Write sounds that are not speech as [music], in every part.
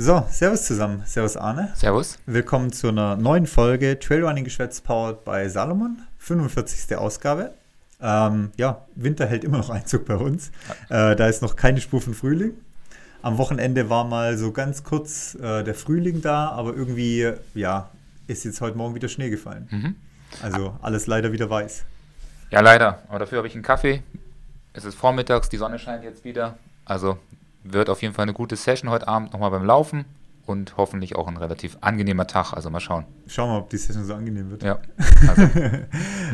So, Servus zusammen. Servus Arne. Servus. Willkommen zu einer neuen Folge Trailrunning Geschwätz powered by Salomon. 45. Ausgabe. Ähm, ja, Winter hält immer noch Einzug bei uns. Äh, da ist noch keine Spur von Frühling. Am Wochenende war mal so ganz kurz äh, der Frühling da, aber irgendwie, ja, ist jetzt heute Morgen wieder Schnee gefallen. Mhm. Also alles leider wieder weiß. Ja, leider. Aber dafür habe ich einen Kaffee. Es ist vormittags, die Sonne scheint jetzt wieder. Also wird auf jeden Fall eine gute Session heute Abend nochmal beim Laufen und hoffentlich auch ein relativ angenehmer Tag. Also mal schauen. Schauen wir mal, ob die Session so angenehm wird. Ja. [laughs] Also,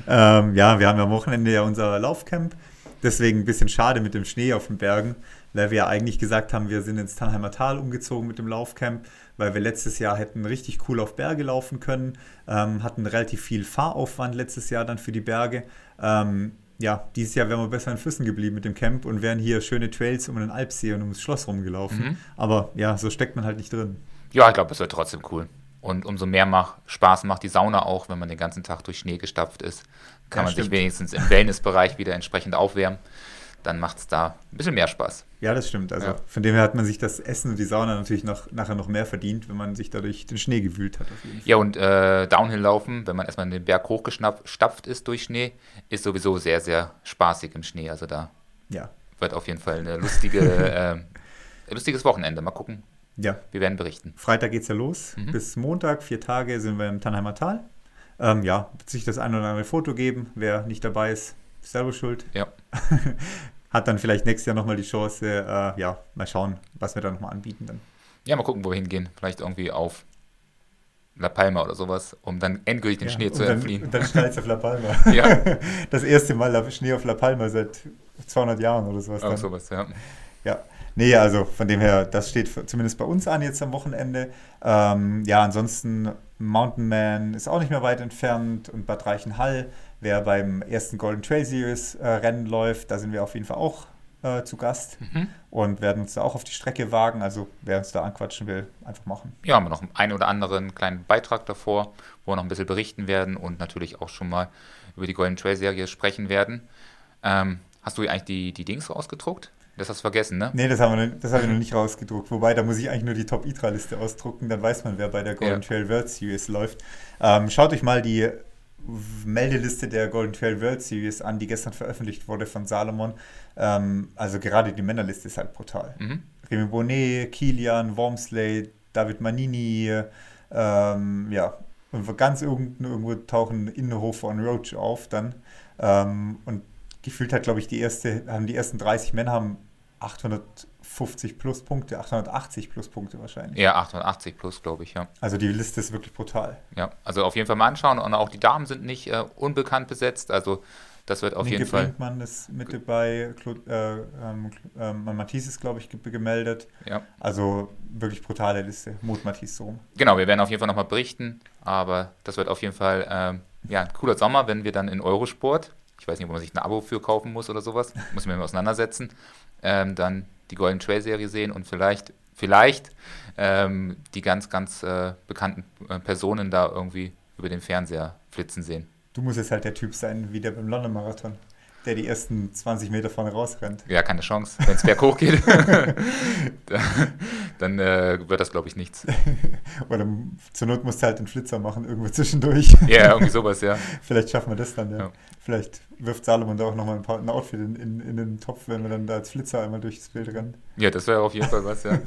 ähm, ja, wir haben ja am Wochenende ja unser Laufcamp. Deswegen ein bisschen schade mit dem Schnee auf den Bergen, weil wir ja eigentlich gesagt haben, wir sind ins Tannheimer Tal umgezogen mit dem Laufcamp, weil wir letztes Jahr hätten richtig cool auf Berge laufen können, ähm, hatten relativ viel Fahraufwand letztes Jahr dann für die Berge. Ähm, ja, dieses Jahr wären wir besser in Füssen geblieben mit dem Camp und wären hier schöne Trails um den Alpsee und ums Schloss rumgelaufen. Mhm. Aber ja, so steckt man halt nicht drin. ja, ich glaube, es wird trotzdem cool. Und umso mehr mach, Spaß macht die Sauna auch, wenn man den ganzen Tag durch Schnee gestapft ist. Kann Ja, man stimmt. sich wenigstens im Wellnessbereich wieder entsprechend aufwärmen. Dann macht es da ein bisschen mehr Spaß. Ja, das stimmt. Also Ja. von dem her hat man sich das Essen und die Sauna natürlich noch, nachher noch mehr verdient, wenn man sich dadurch den Schnee gewühlt hat. Ja, und äh, Downhill laufen, wenn man erstmal den Berg hochgestapft ist durch Schnee, ist sowieso sehr, sehr spaßig im Schnee. Also da Ja. wird auf jeden Fall eine lustige, [laughs] äh, ein lustiges Wochenende. Mal gucken. ja. Wir werden berichten. Freitag geht's ja los. Mhm. Bis Montag, vier Tage, sind wir im Tannheimer Tal. Ähm, ja, wird sich das ein oder andere Foto geben. Wer nicht dabei ist, ist selber schuld. Ja. [laughs] Hat dann vielleicht nächstes Jahr nochmal die Chance, äh, ja, mal schauen, was wir da nochmal anbieten dann. Ja, mal gucken, wo wir hingehen. Vielleicht irgendwie auf La Palma oder sowas, um dann endgültig den ja, Schnee zu dann, entfliehen. Und dann schneit auf La Palma. [laughs] Ja. [laughs] Das erste Mal Schnee auf La Palma seit 200 Jahren oder sowas. Auch dann. sowas, ja. Ja, nee, also von dem her, das steht für, zumindest bei uns an jetzt am Wochenende. Ähm, ja, ansonsten Mountain Man ist auch nicht mehr weit entfernt und Bad Reichenhall, wer beim ersten Golden Trail Series äh, Rennen läuft, da sind wir auf jeden Fall auch äh, zu Gast Mhm. und werden uns da auch auf die Strecke wagen. Also wer uns da anquatschen will, einfach machen. Ja, haben wir noch einen oder anderen kleinen Beitrag davor, wo wir noch ein bisschen berichten werden und natürlich auch schon mal über die Golden Trail Serie sprechen werden. Ähm, hast du eigentlich die, die Dings rausgedruckt? Das hast du vergessen, ne? Nee, das haben wir, noch- das haben wir noch nicht rausgedruckt. Wobei, da muss ich eigentlich nur die Top-ITRA-Liste ausdrucken, dann weiß man, wer bei der Golden Ja. Trail World Series läuft. Ähm, schaut euch mal die Meldeliste der Golden Trail World Series an, die gestern veröffentlicht wurde von Salomon. Ähm, also gerade die Männerliste ist halt brutal. Mhm. Remy Bonnet, Kilian, Wormsley, David Manini, ähm, ja, und ganz unten irgendwo tauchen Innenhofer und Roach auf dann. Ähm, und gefühlt hat, glaube ich, die erste, haben die ersten 30 Männer haben 850 plus Punkte, 880 plus Punkte wahrscheinlich. Ja, 880 plus, glaube ich, ja. Also die Liste ist wirklich brutal. Ja, also auf jeden Fall mal anschauen und auch die Damen sind nicht äh, unbekannt besetzt, also das wird auf Nienke jeden Fall. Brinkmann ist mit dabei, Clo äh, ähm, ähm, Matthias ist, glaube ich, ge- gemeldet. Ja. Also wirklich brutale Liste. Mut Matthias so. Genau, wir werden auf jeden Fall nochmal berichten, aber das wird auf jeden Fall ähm, ja, ein cooler Sommer, wenn wir dann in Eurosport, ich weiß nicht, ob man sich ein Abo für kaufen muss oder sowas, muss man mal auseinandersetzen, ähm, dann die Golden Trail Serie sehen und vielleicht, vielleicht ähm, die ganz, ganz äh, bekannten äh, Personen da irgendwie über den Fernseher flitzen sehen. Du musst jetzt halt der Typ sein, wie der beim London Marathon, der die ersten 20 Meter vorne rausrennt. Ja, keine Chance. Wenn es berghoch geht, [laughs] dann, äh, wird das, glaube ich, nichts. [laughs] Oder zur Not musst du halt den Flitzer machen, irgendwo zwischendurch. [laughs] Ja, irgendwie sowas, ja. Vielleicht schaffen wir das dann, ja. Ja. Vielleicht wirft Salomon da auch nochmal ein, paar- ein Outfit in, in, in den Topf, wenn wir dann da als Flitzer einmal durchs Bild rennen. Ja, das wäre auf jeden Fall was, ja.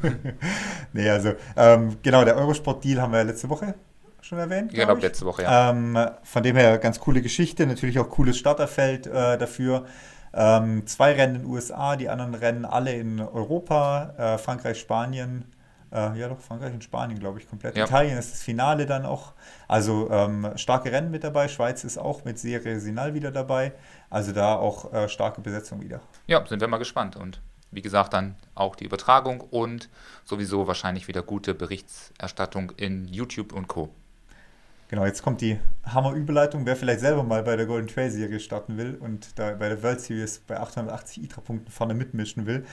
Nee, also, ähm, genau, der Eurosport-Deal haben wir ja letzte Woche schon erwähnt. Ich glaube, ich. letzte Woche, ja. Ähm, von dem her ganz coole Geschichte, natürlich auch cooles Starterfeld äh, dafür. Ähm, zwei Rennen in den USA, die anderen Rennen alle in Europa, äh, Frankreich, Spanien. Äh, ja, doch, Frankreich und Spanien, glaube ich, komplett. Ja. Italien ist das Finale dann auch. Also ähm, starke Rennen mit dabei. Schweiz ist auch mit Serie Sinal wieder dabei. Also da auch äh, starke Besetzung wieder. Ja, sind wir mal gespannt. Und wie gesagt, dann auch die Übertragung und sowieso wahrscheinlich wieder gute Berichterstattung in YouTube und Co. Genau, jetzt kommt die Hammer-Überleitung. Wer vielleicht selber mal bei der Golden Trail Serie starten will und da bei der World Series bei 880 ITRA-Punkten vorne mitmischen will,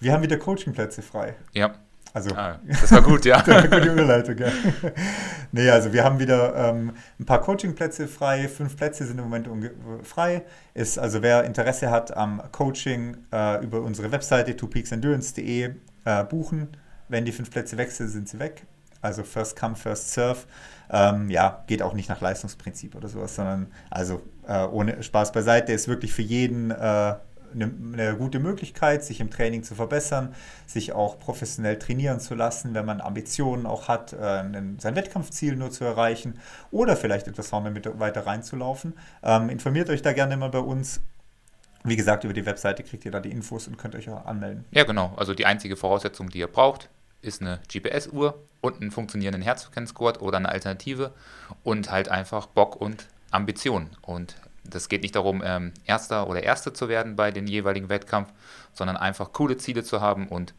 wir haben wieder Coachingplätze frei. Ja, Also, ah, das war gut, ja. [laughs] gute Überleitung, ja. [laughs] nee, also wir haben wieder ähm, ein paar Coachingplätze frei. Fünf Plätze sind im Moment frei. Ist also, wer Interesse hat am Coaching, äh, über unsere Webseite twopeaksendurance.de äh, buchen. wenn die fünf Plätze weg sind, sind sie weg. Also First Come, First Serve. Ähm, ja, geht auch nicht nach Leistungsprinzip oder sowas, sondern also äh, ohne Spaß beiseite ist wirklich für jeden äh, eine, eine, gute Möglichkeit, sich im Training zu verbessern, sich auch professionell trainieren zu lassen, wenn man Ambitionen auch hat, äh, sein Wettkampfziel nur zu erreichen oder vielleicht etwas weiter reinzulaufen. Ähm, informiert euch da gerne mal bei uns. Wie gesagt, über die Webseite kriegt ihr da die Infos und könnt euch auch anmelden. Ja, genau. Also die einzige Voraussetzung, die ihr braucht, ist eine GPS-Uhr und einen funktionierenden Herzfrequenzgurt oder eine Alternative und halt einfach Bock und Ambition. Und das geht nicht darum, ähm, Erster oder Erste zu werden bei den jeweiligen Wettkampf, sondern einfach coole Ziele zu haben und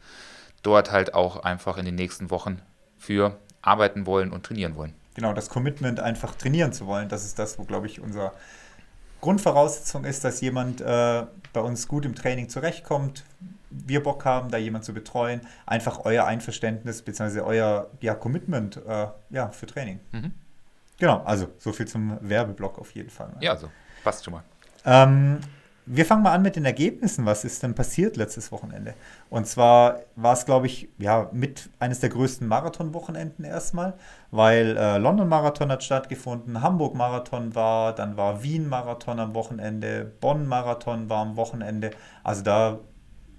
dort halt auch einfach in den nächsten Wochen für arbeiten wollen und trainieren wollen. Genau, das Commitment einfach trainieren zu wollen, das ist das, wo, glaube ich, unser Grundvoraussetzung ist, dass jemand äh, bei uns gut im Training zurechtkommt, wir Bock haben, da jemand zu betreuen, einfach euer Einverständnis bzw. euer ja, Commitment äh, ja, für Training. Mhm. Genau, also so viel zum Werbeblock auf jeden Fall. Ja, so. Passt schon mal. Ähm, wir fangen mal an mit den Ergebnissen. Was ist denn passiert letztes Wochenende? Und zwar war es, glaube ich, ja, mit eines der größten Marathon-Wochenenden erstmal, weil äh, London-Marathon hat stattgefunden, Hamburg-Marathon war, dann war Wien-Marathon am Wochenende, Bonn-Marathon war am Wochenende. Also da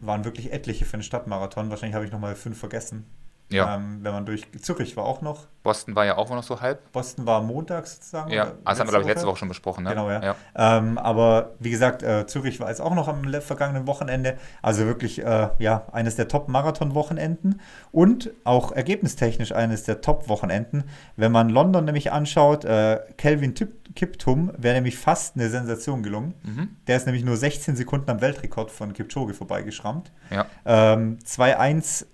waren wirklich etliche für den Stadtmarathon. Wahrscheinlich habe ich nochmal fünf vergessen. Ja. Ähm, wenn man durch Zürich war auch noch. Boston war ja auch noch so halb. Boston war Montag sozusagen. Ja, das haben wir, glaube ich, letzte Woche schon besprochen. Ne? Genau, ja. ja. Ähm, aber wie gesagt, äh, Zürich war jetzt auch noch am vergangenen Wochenende. Also wirklich, äh, ja, eines der Top-Marathon-Wochenenden und auch ergebnistechnisch eines der Top-Wochenenden. Wenn man London nämlich anschaut, äh, Kelvin Kiptum wäre nämlich fast eine Sensation gelungen. Mhm. Der ist nämlich nur 16 Sekunden am Weltrekord von Kipchoge vorbeigeschrammt. Ja. Ähm, 2-1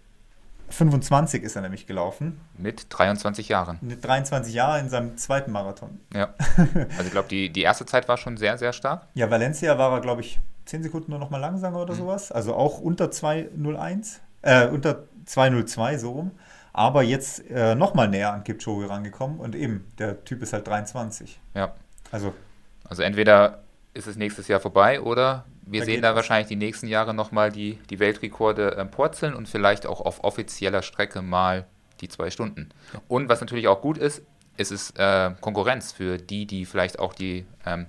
25 ist er nämlich gelaufen. Mit 23 Jahren. Mit 23 Jahren in seinem zweiten Marathon. Ja. [laughs] Also ich glaube, die, die erste Zeit war schon sehr, sehr stark. Ja, Valencia war er, glaube ich, 10 Sekunden nur noch mal langsamer oder mhm. sowas. Also auch unter 2.01, äh, unter 2.02 so rum. Aber jetzt äh, noch mal näher an Kipchoge rangekommen und eben, der Typ ist halt 23. Ja. Also. Also entweder ist es nächstes Jahr vorbei oder wir da sehen da wahrscheinlich die nächsten Jahre nochmal die, die Weltrekorde äh, purzeln und vielleicht auch auf offizieller Strecke mal die zwei Stunden. Und was natürlich auch gut ist, ist es äh, Konkurrenz für die, die vielleicht auch die ähm,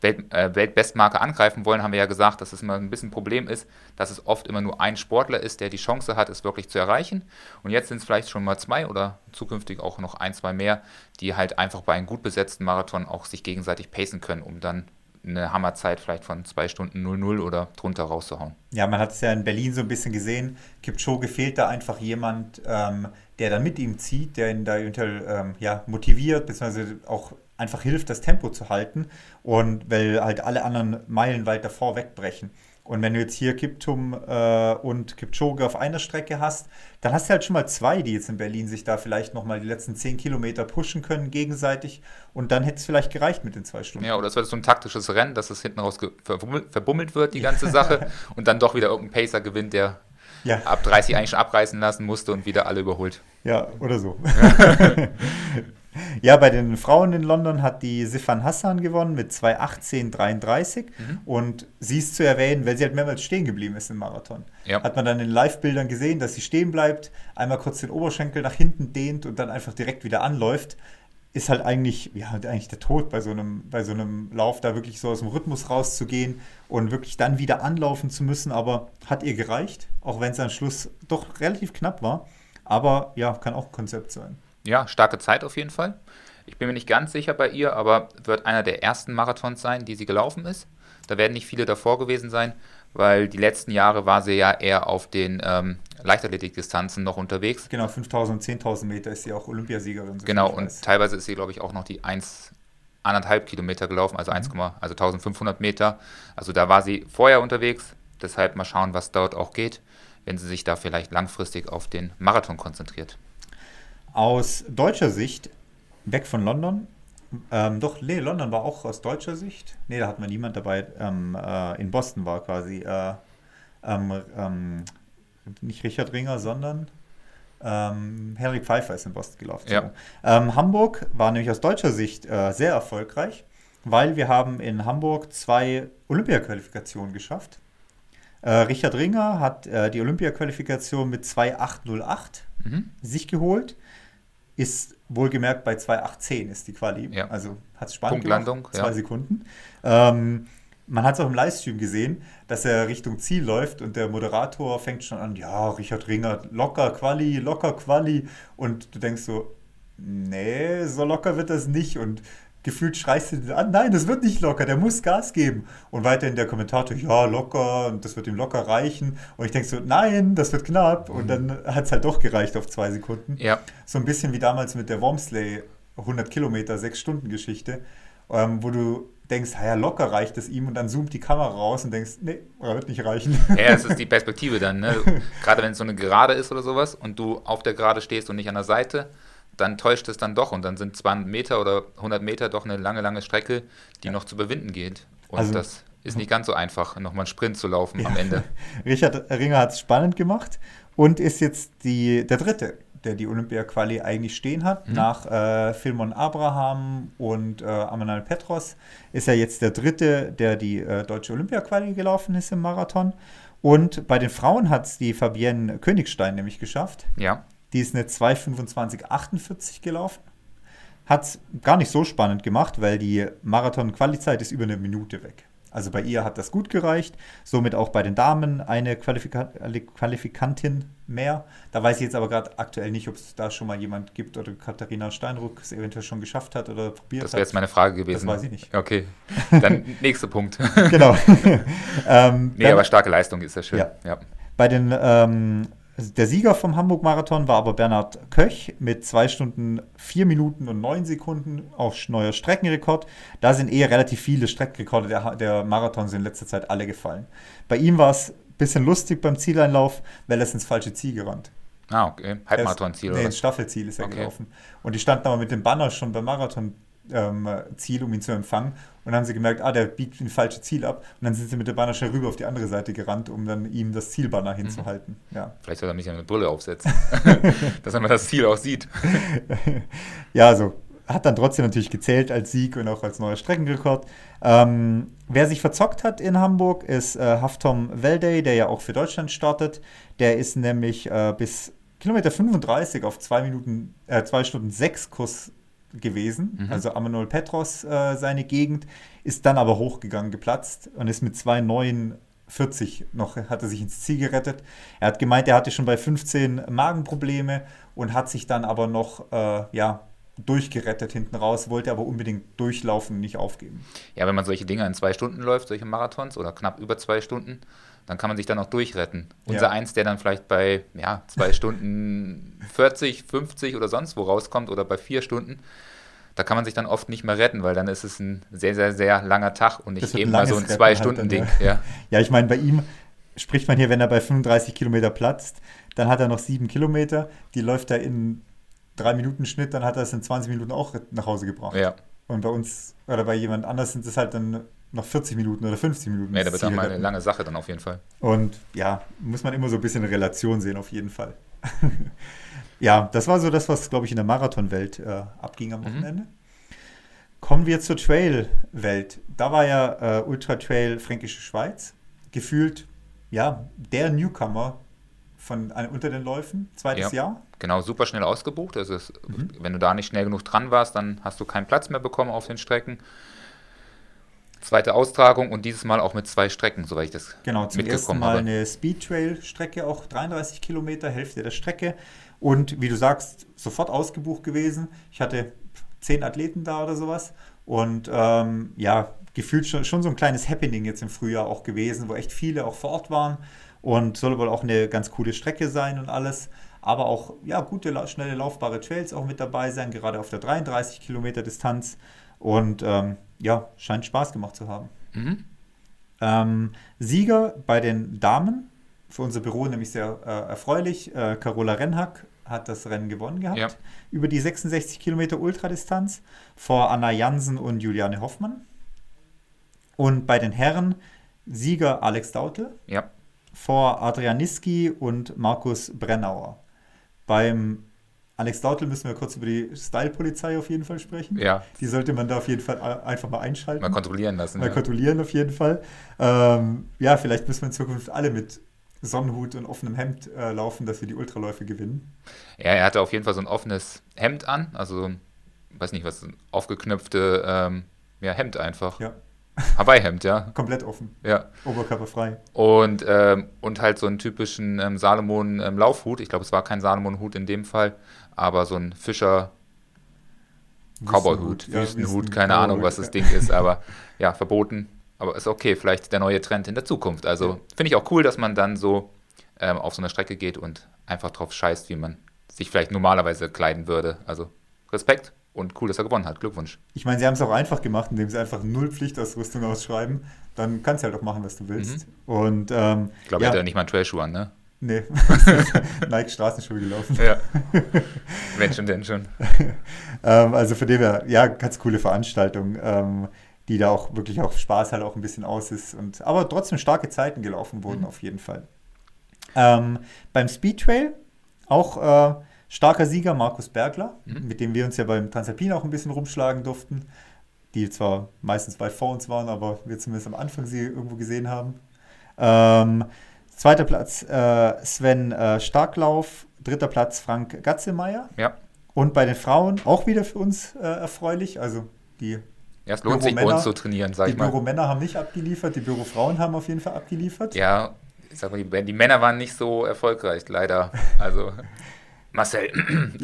Welt, äh, Weltbestmarke angreifen wollen, haben wir ja gesagt, dass es immer ein bisschen ein Problem ist, dass es oft immer nur ein Sportler ist, der die Chance hat, es wirklich zu erreichen. Und jetzt sind es vielleicht schon mal zwei oder zukünftig auch noch ein, zwei mehr, die halt einfach bei einem gut besetzten Marathon auch sich gegenseitig pacen können, um dann eine Hammerzeit vielleicht von 2 Stunden 00 oder drunter rauszuhauen. Ja, man hat es ja in Berlin so ein bisschen gesehen. Kipchoge fehlt da einfach jemand, ähm, der dann mit ihm zieht, der ihn da eventuell ähm, ja, motiviert, beziehungsweise auch einfach hilft, das Tempo zu halten. Und weil halt alle anderen Meilen weit davor wegbrechen. Und wenn du jetzt hier Kiptum äh, und Kipchoge auf einer Strecke hast, dann hast du halt schon mal zwei, die jetzt in Berlin sich da vielleicht nochmal die letzten zehn Kilometer pushen können gegenseitig. Und dann hätte es vielleicht gereicht mit den zwei Stunden. Ja, oder es wird so ein taktisches Rennen, dass es hinten raus verbummelt wird, die ganze [laughs] Sache. und dann doch wieder irgendein Pacer gewinnt, der ja. ab 30 eigentlich schon abreißen lassen musste und wieder alle überholt. Ja, oder so. [laughs] [laughs] Ja, bei den Frauen in London hat die Sifan Hassan gewonnen mit 2,18,33 mhm. und sie ist zu erwähnen, weil sie halt mehrmals stehen geblieben ist im Marathon. Ja. Hat man dann in Live-Bildern gesehen, dass sie stehen bleibt, einmal kurz den Oberschenkel nach hinten dehnt und dann einfach direkt wieder anläuft. Ist halt eigentlich, ja, eigentlich der Tod bei so, einem, bei so einem Lauf, da wirklich so aus dem Rhythmus rauszugehen und wirklich dann wieder anlaufen zu müssen. Aber hat ihr gereicht, auch wenn es am Schluss doch relativ knapp war. Aber ja, kann auch ein Konzept sein ja, starke Zeit auf jeden Fall. Ich bin mir nicht ganz sicher bei ihr, aber wird einer der ersten Marathons sein, die sie gelaufen ist. Da werden nicht viele davor gewesen sein, weil die letzten Jahre war sie ja eher auf den ähm, Leichtathletikdistanzen noch unterwegs. Genau, 5000 10.000 Meter ist sie auch Olympiasiegerin. So genau, und teilweise ist sie, glaube ich, auch noch die 1, anderthalb Kilometer gelaufen, also 1, mhm. also 1500 Meter. Also da war sie vorher unterwegs. Deshalb mal schauen, was dort auch geht, wenn sie sich da vielleicht langfristig auf den Marathon konzentriert. Aus deutscher Sicht, weg von London, ähm, doch, nee, London war auch aus deutscher Sicht. Nee, da hat man niemand dabei. Ähm, äh, in Boston war quasi äh, ähm, ähm nicht Richard Ringer, sondern ähm, Henrik Pfeiffer ist in Boston gelaufen. Ja. Ähm, Hamburg war nämlich aus deutscher Sicht äh, sehr erfolgreich, weil wir haben in Hamburg zwei Olympiaqualifikationen geschafft. Äh, Richard Ringer hat äh, die Olympia-Qualifikation mit 2,808 Mhm. sich geholt. Ist wohlgemerkt bei 2,810 ist die Quali. Ja. Also hat es spannend Punktlandung, gemacht, zwei ja. Sekunden. Ähm, man hat es auch im Livestream gesehen, dass er Richtung Ziel läuft und der Moderator fängt schon an, ja, Richard Ringer, locker Quali, locker Quali. Und du denkst so, nee, so locker wird das nicht. Und gefühlt schreist du den an, nein, das wird nicht locker, der muss Gas geben. Und weiterhin der Kommentator, ja, locker, und das wird ihm locker reichen. Und ich denke so, nein, das wird knapp. Und dann hat es halt doch gereicht auf zwei Sekunden. Ja, So ein bisschen wie damals mit der Wormsley 100 Kilometer, 6-Stunden-Geschichte, ähm, wo du denkst, ja, locker reicht es ihm und dann zoomt die Kamera raus und denkst, nee, wird nicht reichen. ja, es ist [laughs] die Perspektive dann. Ne? [laughs] Gerade wenn es so eine Gerade ist oder sowas und du auf der Gerade stehst und nicht an der Seite, dann täuscht es dann doch und dann sind 200 Meter oder 100 Meter doch eine lange, lange Strecke, die noch zu überwinden geht. Und Also- das ist nicht ganz so einfach, nochmal einen Sprint zu laufen am Ende. [laughs] Richard Ringer hat es spannend gemacht und ist jetzt die, der Dritte, der die Olympia-Quali eigentlich stehen hat. Nach äh, Philmon Abraham und äh, Amanal Petros ist er jetzt der Dritte, der die äh, deutsche Olympia-Quali gelaufen ist im Marathon. Und bei den Frauen hat es die Fabienne Königstein nämlich geschafft. Ja, Die ist eine 2,25,48 gelaufen. Hat es gar nicht so spannend gemacht, weil die Marathon-Quali-Zeit ist über eine Minute weg. Also bei ihr hat das gut gereicht. Somit auch bei den Damen eine Qualifika Qualifikantin mehr. Da weiß ich jetzt aber gerade aktuell nicht, ob es da schon mal jemand gibt oder Katharina Steinruck es eventuell schon geschafft hat oder probiert das wäre hat. jetzt meine Frage gewesen. weiß ich nicht. Okay, [laughs] dann nächster Punkt. genau. [laughs] ähm, nee, aber starke Leistung ist ja schön. Ja. ja. Bei den, ähm, der Sieger vom Hamburg-Marathon war aber Bernhard Köch mit 2 Stunden 4 Minuten und 9 Sekunden, auch neuer Streckenrekord. Da sind eher relativ viele Streckenrekorde der, der Marathons in letzter Zeit alle gefallen. Bei ihm war es ein bisschen lustig beim Zieleinlauf, weil er ist ins falsche Ziel gerannt. Ah, okay. Halbmarathon-Ziel Nee, ins? Staffelziel ist er Okay. gelaufen. Und die standen aber mit dem Banner schon beim Marathon-Ziel, um ihn zu empfangen. Und dann haben sie gemerkt, ah, der biegt in falsche Ziel ab. Und dann sind sie mit dem Banner schnell rüber auf die andere Seite gerannt, um dann ihm das Zielbanner Mhm. hinzuhalten. Ja. Vielleicht soll er mich eine Brille aufsetzen, [laughs] dass man das Ziel auch sieht. [laughs] ja, also hat dann trotzdem natürlich gezählt als Sieg und auch als neuer Streckenrekord. Ähm, wer sich verzockt hat in Hamburg ist äh, Haftom Veldey, der ja auch für Deutschland startet. Der ist nämlich äh, bis Kilometer 35 auf 2 Minuten, äh, 2 Stunden 6 Kurs gewesen. Mhm. Also Amanol Petros, äh, seine Gegend, ist dann aber hochgegangen, geplatzt und ist mit 2,49 noch, hat er sich ins Ziel gerettet. Er hat gemeint, er hatte schon bei 15 Magenprobleme und hat sich dann aber noch, äh, ja, durchgerettet hinten raus, wollte aber unbedingt durchlaufen nicht aufgeben. Ja, wenn man solche Dinge in zwei Stunden läuft, solche Marathons oder knapp über zwei Stunden, dann kann man sich dann auch durchretten. Unser Ja. Eins, der dann vielleicht bei ja, zwei [laughs] Stunden 40, 50 oder sonst wo rauskommt oder bei vier Stunden, da kann man sich dann oft nicht mehr retten, weil dann ist es ein sehr, sehr, sehr langer Tag und nicht eben mal so ein Zwei-Stunden-Ding. halt dann, ja. Ja, ich meine, bei ihm spricht man hier, wenn er bei 35 Kilometer platzt, dann hat er noch sieben Kilometer, die läuft er in drei Minuten Schnitt, dann hat er es in 20 Minuten auch nach Hause gebracht. Ja. Und bei uns oder bei jemand anders sind es halt dann noch 40 Minuten oder 50 Minuten. ja, da wird auch mal eine lange Sache dann auf jeden Fall. Und ja, muss man immer so ein bisschen in Relation sehen, auf jeden Fall. [laughs] ja, das war so das, was, glaube ich, in der Marathonwelt äh, abging am Wochenende. Kommen wir zur Trail-Welt. Da war ja äh, Ultra Trail Fränkische Schweiz. Gefühlt, ja, der Newcomer von äh, unter den Läufen, zweites Ja. Jahr. Genau, super schnell ausgebucht. Also es, Mhm. wenn du da nicht schnell genug dran warst, dann hast du keinen Platz mehr bekommen auf den Strecken. Zweite Austragung und dieses Mal auch mit zwei Strecken, soweit ich das Genau, zum ersten mitgekommen Mal habe. eine Speed Trail Strecke, auch 33 Kilometer, Hälfte der Strecke. Und wie du sagst, sofort ausgebucht gewesen. Ich hatte zehn Athleten da oder sowas. Und ähm, ja, gefühlt schon, schon so ein kleines Happening jetzt im Frühjahr auch gewesen, wo echt viele auch vor Ort waren. Und soll wohl auch eine ganz coole Strecke sein und alles. Aber auch ja, gute, schnelle, laufbare Trails auch mit dabei sein, gerade auf der 33 Kilometer Distanz. Und ähm, ja, scheint Spaß gemacht zu haben. Mhm. Ähm, Sieger bei den Damen, für unser Büro nämlich sehr äh, erfreulich. Äh, Carola Rennhack hat das Rennen gewonnen gehabt. Ja. Über die 66 Kilometer Ultradistanz vor Anna Jansen und Juliane Hoffmann. Und bei den Herren Sieger Alex Dautel Ja, vor Adrian Niski und Markus Brennauer. Beim Alex Dautel müssen wir kurz über die Style-Polizei auf jeden Fall sprechen. Ja. Die sollte man da auf jeden Fall einfach mal einschalten. Mal kontrollieren lassen. Mal ja. kontrollieren auf jeden Fall. Ähm, ja, vielleicht müssen wir in Zukunft alle mit Sonnenhut und offenem Hemd äh, laufen, dass wir die Ultraläufe gewinnen. Ja, er hatte auf jeden Fall so ein offenes Hemd an, also weiß nicht was, ein aufgeknöpfte ähm, ja, Hemd einfach. Ja. [laughs] Hawaii-Hemd, ja. Komplett offen. Ja. Oberkörperfrei. Und, ähm, und halt so einen typischen ähm, Salomon-Laufhut. ich glaube, es war kein Salomon-Hut in dem Fall, aber so ein Fischer Cowboy-Hut, Ja, Wüstenhut, Wüsten- keine Ahnung, was das. Ding ist, aber ja, verboten. Aber ist okay, vielleicht der neue Trend in der Zukunft. Also finde ich auch cool, dass man dann so ähm, auf so eine Strecke geht und einfach drauf scheißt, wie man sich vielleicht normalerweise kleiden würde. Also Respekt und cool, dass er gewonnen hat. Glückwunsch. Ich meine, sie haben es auch einfach gemacht, indem sie einfach null Pflichtausrüstung ausschreiben. Dann kannst du halt auch machen, was du willst. Und ähm, Mhm. Ich glaube, ja, er hat ja nicht mal einen Trailschuh an, ne? nee, [laughs] Nike Straßenschuhe gelaufen. Ja. [laughs] Wenn schon, denn schon. [laughs] Ähm, also von dem her, ja, ganz coole Veranstaltung, ähm, die da auch wirklich auf Spaß halt auch ein bisschen aus ist. Und, aber trotzdem starke Zeiten gelaufen wurden Mhm. auf jeden Fall. Ähm, beim Speedtrail auch äh, starker Sieger Markus Bergler, Mhm. mit dem wir uns ja beim Transalpin auch ein bisschen rumschlagen durften. Die zwar meistens weit vor uns waren, aber wir zumindest am Anfang sie irgendwo gesehen haben. Ähm, zweiter Platz äh, Sven äh, Starklauf, dritter Platz Frank Gatzemeyer. Ja. Und bei den Frauen auch wieder für uns äh, erfreulich. Also die, Ja, es lohnt sich bei uns zu trainieren, sag die ich mal. Büromänner haben nicht abgeliefert, die Bürofrauen haben auf jeden Fall abgeliefert. Ja, ich sag mal, die, die Männer waren nicht so erfolgreich, leider. Also, [laughs] Marcel, [laughs]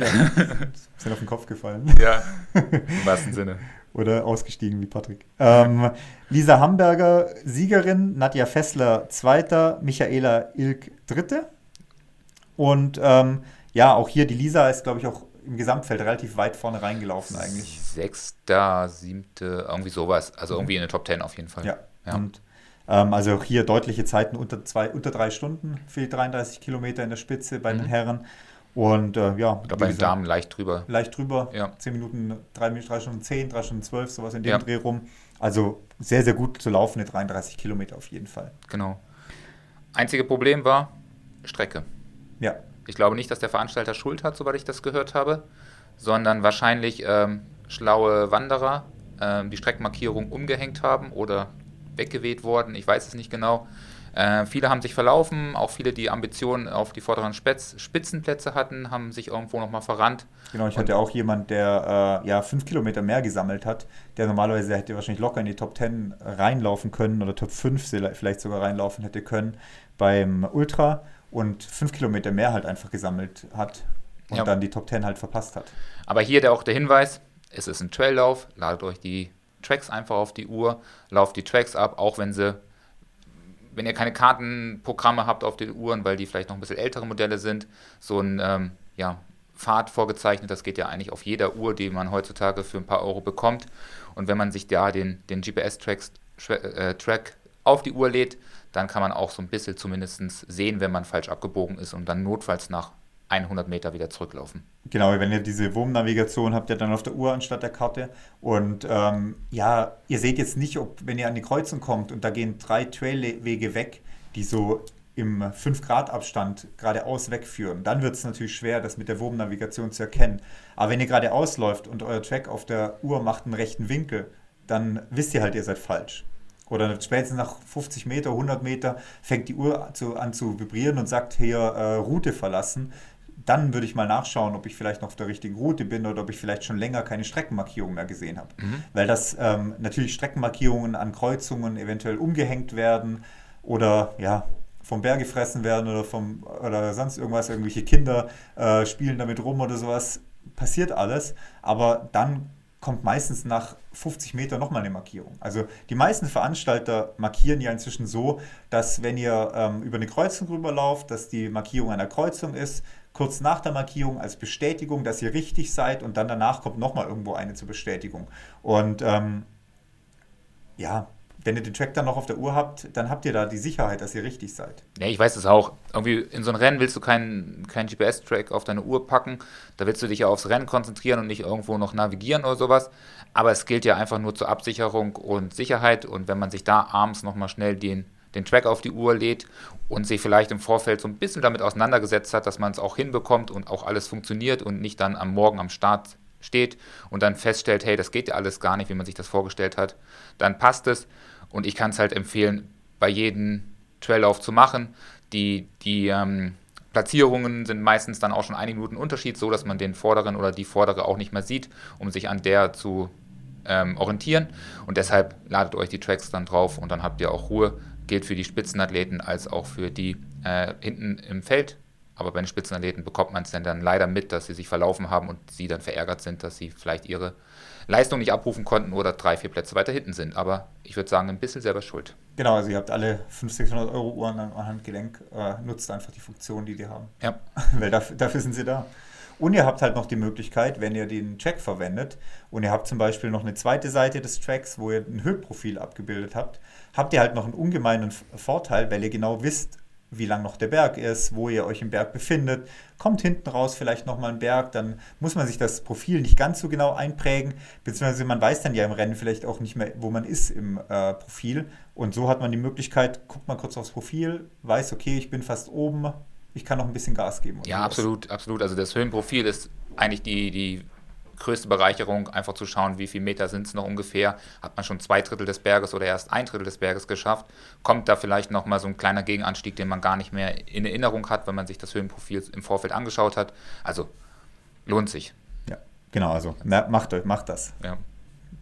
Sind auf den Kopf gefallen. ja, im wahrsten Sinne. Oder ausgestiegen wie Patrick. Ähm, Lisa Hamburger Siegerin, Nadja Fessler Zweiter, Michaela Ilk Dritte. Und ähm, ja, auch hier die Lisa ist, glaube ich, auch im Gesamtfeld relativ weit vorne reingelaufen eigentlich. Sechster, siebte, irgendwie sowas. Also irgendwie in den Top Ten auf jeden Fall. Ja. Ja. Und ähm, also auch hier deutliche Zeiten unter, zwei, unter drei Stunden für die 33 Kilometer in der Spitze bei den Mhm. Herren. Und äh, ja, Ich glaube, bei den Damen leicht drüber. leicht drüber. Ja. 10 Minuten, 3, drei Stunden 10, 3 Stunden 12, sowas in dem Ja. Dreh rum. Also sehr, sehr gut zu laufende 33 Kilometer auf jeden Fall. Genau. Einzige Problem war Strecke. Ja, Ich glaube nicht, dass der Veranstalter Schuld hat, soweit ich das gehört habe, sondern wahrscheinlich ähm, schlaue Wanderer ähm, die Streckenmarkierung umgehängt haben oder weggeweht worden. Ich weiß es nicht genau. Äh, viele haben sich verlaufen, auch viele, die Ambitionen auf die vorderen Spitz Spitzenplätze hatten, haben sich irgendwo nochmal verrannt. genau. Ich hatte auch jemand, der äh, ja 5 Kilometer mehr gesammelt hat, der normalerweise hätte wahrscheinlich locker in die Top 10 reinlaufen können oder Top 5 vielleicht sogar reinlaufen hätte können beim Ultra und 5 Kilometer mehr halt einfach gesammelt hat und Ja. dann die Top 10 halt verpasst hat. Aber hier der, auch der Hinweis, es ist ein Traillauf, ladet euch die Tracks einfach auf die Uhr, lauft die Tracks ab, auch wenn sie, wenn ihr keine Kartenprogramme habt auf den Uhren, weil die vielleicht noch ein bisschen ältere Modelle sind, so ein ähm, ja, Pfad vorgezeichnet, das geht ja eigentlich auf jeder Uhr, die man heutzutage für ein paar Euro bekommt. Und wenn man sich da den, den GPS-Track äh, auf die Uhr lädt, dann kann man auch so ein bisschen zumindest sehen, wenn man falsch abgebogen ist und dann notfalls nach 100 Meter wieder zurücklaufen. Genau, wenn ihr diese Wurmnavigation habt, ihr dann auf der Uhr anstatt der Karte. Und ähm, ja, ihr seht jetzt nicht, ob, wenn ihr an die Kreuzung kommt und da gehen drei Trailwege weg, die so im 5-Grad-Abstand geradeaus wegführen, dann wird es natürlich schwer, das mit der Wurmnavigation zu erkennen. Aber wenn ihr geradeaus läuft und euer Track auf der Uhr macht einen rechten Winkel, dann wisst ihr halt, ihr seid falsch. Oder spätestens nach 50 Meter, 100 Meter fängt die Uhr zu, an zu vibrieren und sagt hier äh, Route verlassen dann würde ich mal nachschauen, ob ich vielleicht noch auf der richtigen Route bin oder ob ich vielleicht schon länger keine Streckenmarkierung mehr gesehen habe. Mhm. Weil das ähm, natürlich Streckenmarkierungen an Kreuzungen eventuell umgehängt werden oder ja, vom Bär gefressen werden oder vom oder sonst irgendwas, irgendwelche Kinder äh, spielen damit rum oder sowas. Passiert alles, aber dann kommt meistens nach 50 Metern nochmal eine Markierung. Also die meisten Veranstalter markieren ja inzwischen so, dass wenn ihr ähm, über eine Kreuzung rüberlauft, dass die Markierung einer Kreuzung ist, kurz nach der Markierung als Bestätigung, dass ihr richtig seid und dann danach kommt nochmal irgendwo eine zur Bestätigung. Und ähm, ja, wenn ihr den Track dann noch auf der Uhr habt, dann habt ihr da die Sicherheit, dass ihr richtig seid. Ja, ich weiß es auch. Irgendwie in so ein Rennen willst du keinen kein GPS-Track auf deine Uhr packen. Da willst du dich ja aufs Rennen konzentrieren und nicht irgendwo noch navigieren oder sowas. Aber es gilt ja einfach nur zur Absicherung und Sicherheit. Und wenn man sich da abends nochmal schnell den, den Track auf die Uhr lädt und sich vielleicht im Vorfeld so ein bisschen damit auseinandergesetzt hat, dass man es auch hinbekommt und auch alles funktioniert und nicht dann am Morgen am Start steht und dann feststellt, hey, das geht ja alles gar nicht, wie man sich das vorgestellt hat, dann passt es. Und ich kann es halt empfehlen, bei jedem Traillauf zu machen. Die, die ähm, Platzierungen sind meistens dann auch schon einige Minuten Unterschied, so dass man den Vorderen oder die Vordere auch nicht mehr sieht, um sich an der zu ähm, orientieren. Und deshalb ladet euch die Tracks dann drauf und dann habt ihr auch Ruhe. Gilt für die Spitzenathleten als auch für die äh, hinten im Feld. Aber bei den Spitzenathleten bekommt man es dann, dann leider mit, dass sie sich verlaufen haben und sie dann verärgert sind, dass sie vielleicht ihre Leistung nicht abrufen konnten oder drei, vier Plätze weiter hinten sind. Aber ich würde sagen, ein bisschen selber schuld. Genau, also ihr habt alle 500, 600 Euro Uhren am Handgelenk, äh, nutzt einfach die Funktion, die die haben. Ja. [laughs] Weil dafür, dafür sind sie da. Und ihr habt halt noch die Möglichkeit, wenn ihr den Track verwendet und ihr habt zum Beispiel noch eine zweite Seite des Tracks, wo ihr ein Höhenprofil abgebildet habt, habt ihr halt noch einen ungemeinen Vorteil, weil ihr genau wisst, wie lang noch der Berg ist, wo ihr euch im Berg befindet. Kommt hinten raus vielleicht nochmal ein Berg, dann muss man sich das Profil nicht ganz so genau einprägen, beziehungsweise man weiß dann ja im Rennen vielleicht auch nicht mehr, wo man ist im äh, Profil. Und so hat man die Möglichkeit, guckt mal kurz aufs Profil, weiß, okay, ich bin fast oben, ich kann noch ein bisschen Gas geben. Ja, absolut, absolut. Also das Höhenprofil ist eigentlich die, die größte Bereicherung, einfach zu schauen, wie viele Meter sind es noch ungefähr. Hat man schon zwei Drittel des Berges oder erst ein Drittel des Berges geschafft? Kommt da vielleicht nochmal so ein kleiner Gegenanstieg, den man gar nicht mehr in Erinnerung hat, wenn man sich das Höhenprofil im Vorfeld angeschaut hat? Also lohnt sich. Ja, genau, also macht, macht das. Ja.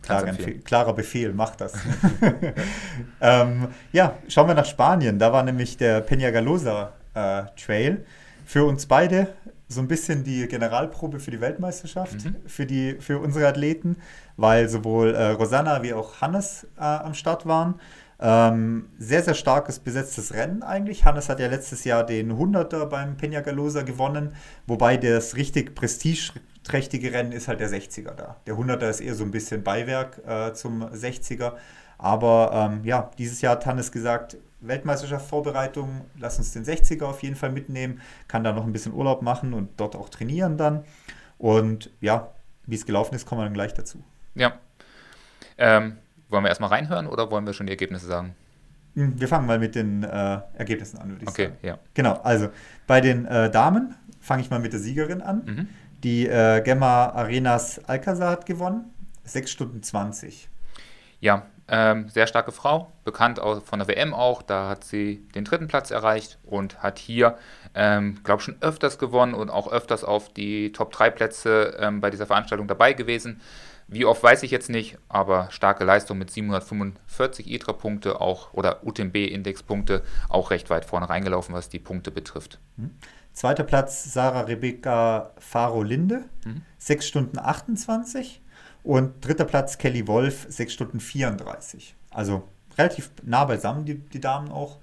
Klarer, klarer Befehl, macht das. [laughs] ähm, ja, schauen wir nach Spanien. Da war nämlich der Peñagalosa äh, Trail. Für uns beide so ein bisschen die Generalprobe für die Weltmeisterschaft, mhm. für, die, für unsere Athleten, weil sowohl äh, Rosanna wie auch Hannes äh, am Start waren. Ähm, sehr, sehr starkes besetztes Rennen eigentlich. Hannes hat ja letztes Jahr den 100er beim Peñagalosa gewonnen, wobei das richtig prestigeträchtige Rennen ist halt der 60er da. Der 100er ist eher so ein bisschen Beiwerk äh, zum 60er. Aber ähm, ja, dieses Jahr hat Hannes gesagt, Weltmeisterschaft-Vorbereitung, lass uns den 60er auf jeden Fall mitnehmen, kann da noch ein bisschen Urlaub machen und dort auch trainieren dann. Und ja, wie es gelaufen ist, kommen wir dann gleich dazu. Ja. Ähm, wollen wir erstmal reinhören oder wollen wir schon die Ergebnisse sagen? Hm, wir fangen mal mit den äh, Ergebnissen an, würde ich okay, sagen. Okay, ja. Genau, also bei den äh, Damen fange ich mal mit der Siegerin an. Mhm. Die äh, Gemma Arenas Alcazar hat gewonnen. 6 Stunden 20. Ja, ähm, sehr starke Frau, bekannt auch von der WM auch. Da hat sie den dritten Platz erreicht und hat hier, ähm, glaube ich, schon öfters gewonnen und auch öfters auf die Top 3 Plätze ähm, bei dieser Veranstaltung dabei gewesen. Wie oft weiß ich jetzt nicht, aber starke Leistung mit 745 ITRA-Punkte auch oder UTMB-Index-Punkte auch recht weit vorne reingelaufen, was die Punkte betrifft. Mhm. Zweiter Platz Sarah Rebecca Faro-Linde, mhm. 6 Stunden 28. Und dritter Platz Kelly Wolf, 6 Stunden 34. Also relativ nah beisammen, die, die Damen auch.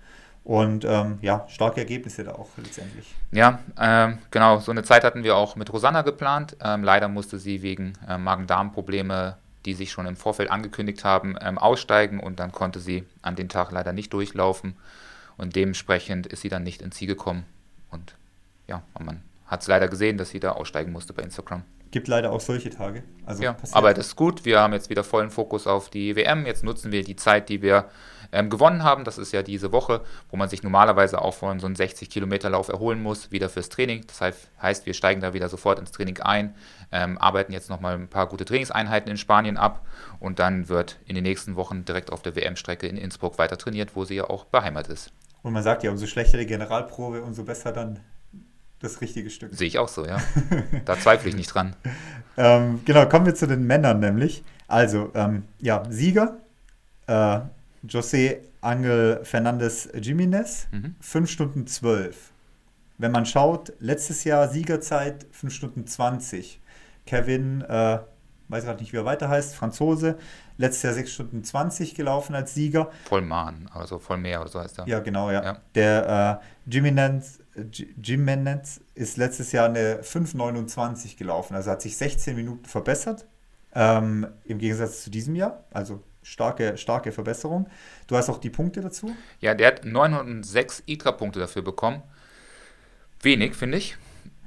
Und ähm, ja, starke Ergebnisse da auch letztendlich. Ja, ähm, genau. So eine Zeit hatten wir auch mit Rosanna geplant. Ähm, leider musste sie wegen äh, Magen-Darm-Probleme, die sich schon im Vorfeld angekündigt haben, ähm, aussteigen und dann konnte sie an den Tag leider nicht durchlaufen. Und dementsprechend ist sie dann nicht ins Ziel gekommen. Und ja, man hat es leider gesehen, dass sie da aussteigen musste bei Instagram. Gibt leider auch solche Tage. Also ja, aber das ist gut. Wir haben jetzt wieder vollen Fokus auf die WM. Jetzt nutzen wir die Zeit, die wir ähm, gewonnen haben. Das ist ja diese Woche, wo man sich normalerweise auch von so einem 60-Kilometer-Lauf erholen muss, wieder fürs Training. Das heißt, wir steigen da wieder sofort ins Training ein, ähm, arbeiten jetzt nochmal ein paar gute Trainingseinheiten in Spanien ab und dann wird in den nächsten Wochen direkt auf der WM-Strecke in Innsbruck weiter trainiert, wo sie ja auch beheimatet ist. Und man sagt ja, umso schlechter die Generalprobe, umso besser dann das richtige Stück. Sehe ich auch so, ja. [laughs] da zweifle ich nicht dran. ähm, genau, kommen wir zu den Männern nämlich. Also, ähm, ja, Sieger, äh, José Angel Fernandez Jiménez, mhm. 5 Stunden 12. Wenn man schaut, letztes Jahr Siegerzeit 5 Stunden 20. Kevin, äh, weiß gerade nicht, wie er weiter heißt, Franzose, letztes Jahr 6 Stunden 20 gelaufen als Sieger. Vollmann, also voll mehr oder so heißt er. Ja, genau, ja. ja. Der äh, Jimenez, Jimenez ist letztes Jahr eine 5,29 gelaufen, also hat sich 16 Minuten verbessert ähm, im Gegensatz zu diesem Jahr. Also starke, starke Verbesserung. Du hast auch die Punkte dazu? Ja, der hat 906 ITRA-Punkte dafür bekommen. Wenig, finde ich.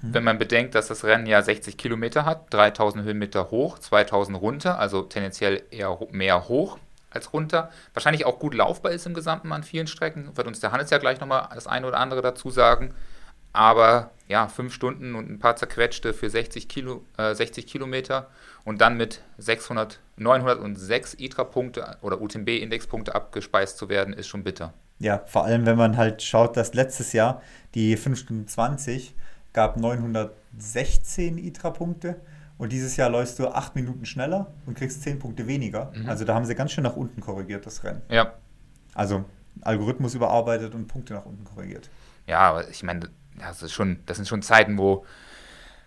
Wenn man bedenkt, dass das Rennen ja 60 Kilometer hat, 3000 Höhenmeter hoch, 2000 runter, also tendenziell eher mehr hoch. als runter. Wahrscheinlich auch gut laufbar ist im Gesamten an vielen Strecken. Wird uns der Hannes ja gleich nochmal das eine oder andere dazu sagen. Aber ja, fünf Stunden und ein paar zerquetschte für 60, Kilo, äh, 60 Kilometer und dann mit 600, 906 ITRA-Punkte oder UTMB-Indexpunkte abgespeist zu werden, ist schon bitter. Ja, vor allem, wenn man halt schaut, dass letztes Jahr die 5 Stunden 20 gab 916 ITRA-Punkte und dieses Jahr läufst du 8 Minuten schneller und kriegst 10 Punkte weniger. Mhm. Also da haben sie ganz schön nach unten korrigiert, das Rennen. Ja. Also Algorithmus überarbeitet und Punkte nach unten korrigiert. Ja, aber ich meine, das, ist schon, das sind schon Zeiten, wo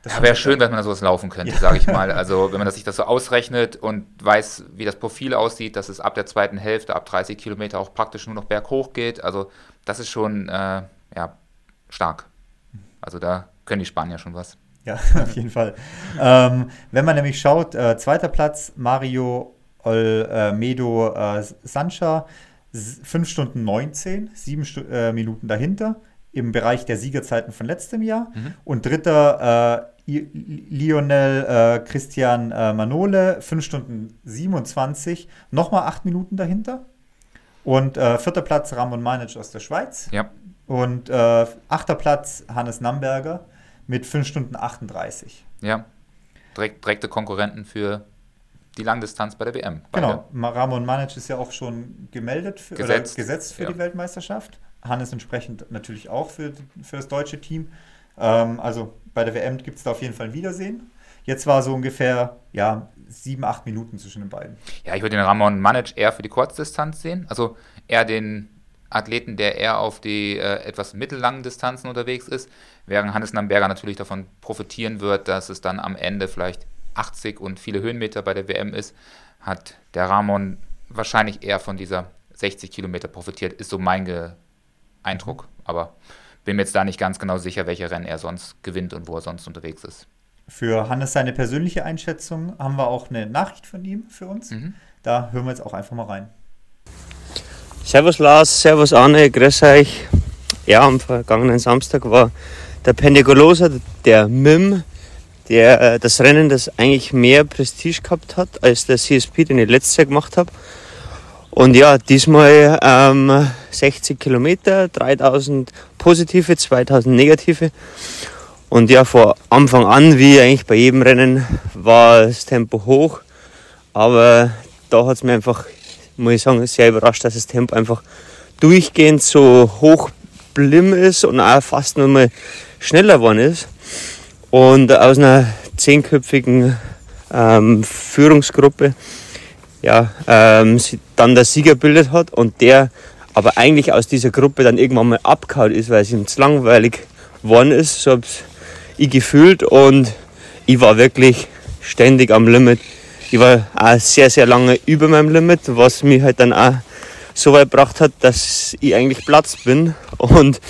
das ja, wäre schön, wenn man da sowas laufen könnte, ja. sage ich mal. [laughs] Also wenn man sich das so ausrechnet und weiß, wie das Profil aussieht, dass es ab der zweiten Hälfte, ab 30 Kilometer auch praktisch nur noch berghoch geht. Also das ist schon äh, ja, stark. Also da können die Spanier schon was. [laughs] Ja, auf jeden Fall. ähm, wenn man nämlich schaut, äh, zweiter Platz, Mario Olmedo äh, Sancha, 5 Stunden 19, 7 Stu äh, Minuten dahinter im Bereich der Siegerzeiten von letztem Jahr. Mhm. Und dritter äh, Lionel äh, Christian äh, Manole, 5 Stunden 27, nochmal 8 Minuten dahinter. Und vierter Platz Ramon Manic aus der Schweiz. Ja. Und achter Platz Hannes Namberger mit 5 Stunden 38. Ja. Direkt, direkte Konkurrenten für die Langdistanz bei der WM. Beide. Genau. Ramon Manic ist ja auch schon gemeldet für, gesetzt, gesetzt für ja. die Weltmeisterschaft. Hannes entsprechend natürlich auch für, für das deutsche Team. Ähm, also bei der WM gibt es da auf jeden Fall ein Wiedersehen. Jetzt war so ungefähr ja, sieben, acht Minuten zwischen den beiden. Ja, ich würde den Ramon Manic eher für die Kurzdistanz sehen. Also eher den Athleten, der eher auf die äh, etwas mittellangen Distanzen unterwegs ist, während Hannes Namberger natürlich davon profitieren wird, dass es dann am Ende vielleicht 80 und viele Höhenmeter bei der WM ist, hat der Ramon wahrscheinlich eher von dieser 60 Kilometer profitiert, ist so mein Ge Eindruck. Aber bin mir jetzt da nicht ganz genau sicher, welche Rennen er sonst gewinnt und wo er sonst unterwegs ist. Für Hannes seine persönliche Einschätzung haben wir auch eine Nachricht von ihm für uns. Mhm. Da hören wir jetzt auch einfach mal rein. Servus Lars, Servus Arne, grüß euch. Ja, am vergangenen Samstag war der Pendigolosa, der MIM, der äh, das Rennen, das eigentlich mehr Prestige gehabt hat als der CSP, den ich letztes Jahr gemacht habe. Und ja, diesmal ähm, 60 Kilometer, 3000 positive, 2000 negative. Und ja, vor Anfang an, wie eigentlich bei jedem Rennen, war das Tempo hoch. Aber da hat es mir einfach, muss ich sagen, sehr überrascht, dass das Tempo einfach durchgehend so hoch blimm ist und auch fast nur mal schneller geworden ist. Und aus einer zehnköpfigen ähm, Führungsgruppe ja, ähm, dann der Sieger bildet hat und der aber eigentlich aus dieser Gruppe dann irgendwann mal abgehauen ist, weil es ihm zu langweilig geworden ist. So habe ich gefühlt und ich war wirklich ständig am Limit. Ich war auch sehr, sehr lange über meinem Limit, was mich halt dann auch so weit gebracht hat, dass ich eigentlich Platz bin und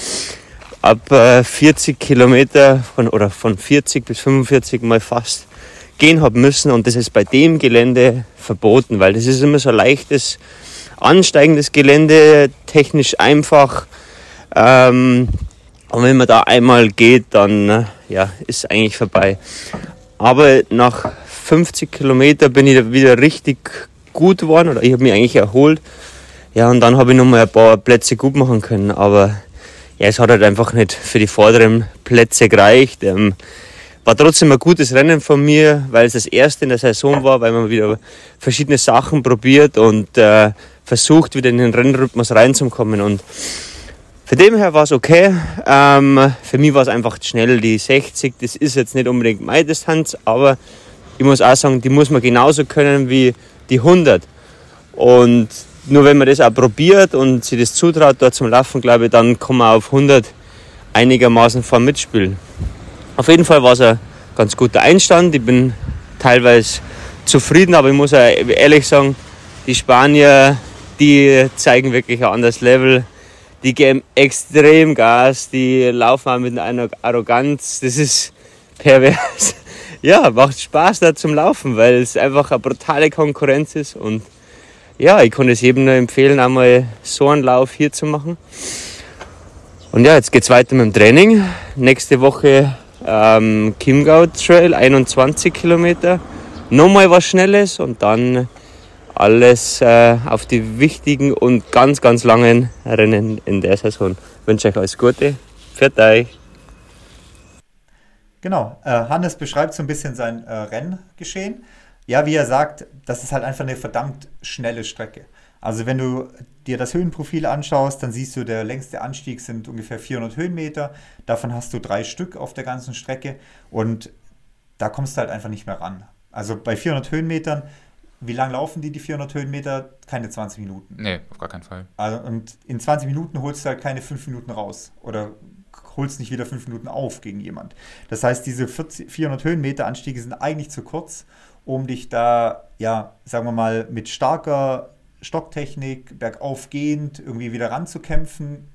ab äh, 40 Kilometer von, oder von 40 bis 45 mal fast gehen habe müssen und das ist bei dem Gelände verboten, weil das ist immer so leichtes, ansteigendes Gelände, technisch einfach. Ähm, und wenn man da einmal geht, dann ja, ist eigentlich vorbei. Aber nach 50 Kilometer bin ich wieder richtig gut geworden oder ich habe mich eigentlich erholt. Ja, und dann habe ich nochmal ein paar Plätze gut machen können. Aber ja, es hat halt einfach nicht für die vorderen Plätze gereicht. Ähm, war trotzdem ein gutes Rennen von mir, weil es das erste in der Saison war, weil man wieder verschiedene Sachen probiert und äh, versucht, wieder in den Rennrhythmus reinzukommen. Und für dem her war es okay. Ähm, für mich war es einfach schnell die 60. Das ist jetzt nicht unbedingt meine Distanz, aber ich muss auch sagen, die muss man genauso können wie die 100. Und nur wenn man das auch probiert und sich das zutraut, dort zum Laufen, glaube ich, dann kann man auf 100 einigermaßen vor mitspielen. Auf jeden Fall war es ein ganz guter Einstand. Ich bin teilweise zufrieden, aber ich muss ehrlich sagen, die Spanier, die zeigen wirklich ein anderes Level. Die geben extrem Gas, die laufen auch mit einer Arroganz. Das ist pervers. Ja, macht Spaß da zum Laufen, weil es einfach eine brutale Konkurrenz ist. Und ja, ich kann es jedem nur empfehlen, einmal so einen Lauf hier zu machen. Und ja, jetzt geht es weiter mit dem Training. Nächste Woche ähm, Chiemgau Trail, 21 Kilometer. Nochmal was Schnelles und dann alles äh, auf die wichtigen und ganz, ganz langen Rennen in der Saison. Ich wünsche euch alles Gute. Für euch. Genau, äh, Hannes beschreibt so ein bisschen sein äh, Renngeschehen. Ja, wie er sagt, das ist halt einfach eine verdammt schnelle Strecke. Also wenn du dir das Höhenprofil anschaust, dann siehst du, der längste Anstieg sind ungefähr 400 Höhenmeter. Davon hast du drei Stück auf der ganzen Strecke und da kommst du halt einfach nicht mehr ran. Also bei 400 Höhenmetern, wie lang laufen die, die 400 Höhenmeter? Keine 20 Minuten. Nee, auf gar keinen Fall. Also, und in 20 Minuten holst du halt keine 5 Minuten raus oder holst nicht wieder 5 Minuten auf gegen jemand. Das heißt, diese 40, 400 Höhenmeter Anstiege sind eigentlich zu kurz, um dich da, ja, sagen wir mal, mit starker Stocktechnik, bergaufgehend irgendwie wieder ranzukämpfen.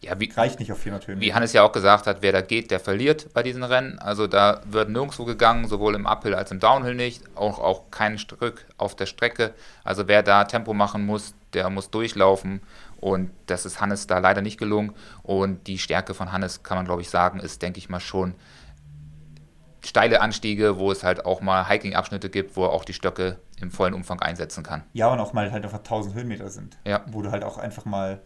Ja, wie, reicht nicht auf 400 Höhenmeter. Wie Hannes ja auch gesagt hat, wer da geht, der verliert bei diesen Rennen. Also da wird nirgendwo gegangen, sowohl im Uphill als im Downhill nicht. Auch, auch kein Stück auf der Strecke. Also wer da Tempo machen muss, der muss durchlaufen. Und das ist Hannes da leider nicht gelungen. Und die Stärke von Hannes, kann man glaube ich sagen, ist, denke ich mal, schon steile Anstiege, wo es halt auch mal Hiking-Abschnitte gibt, wo er auch die Stöcke im vollen Umfang einsetzen kann. Ja, und auch mal halt einfach 1000 Höhenmeter sind. Ja. Wo du halt auch einfach mal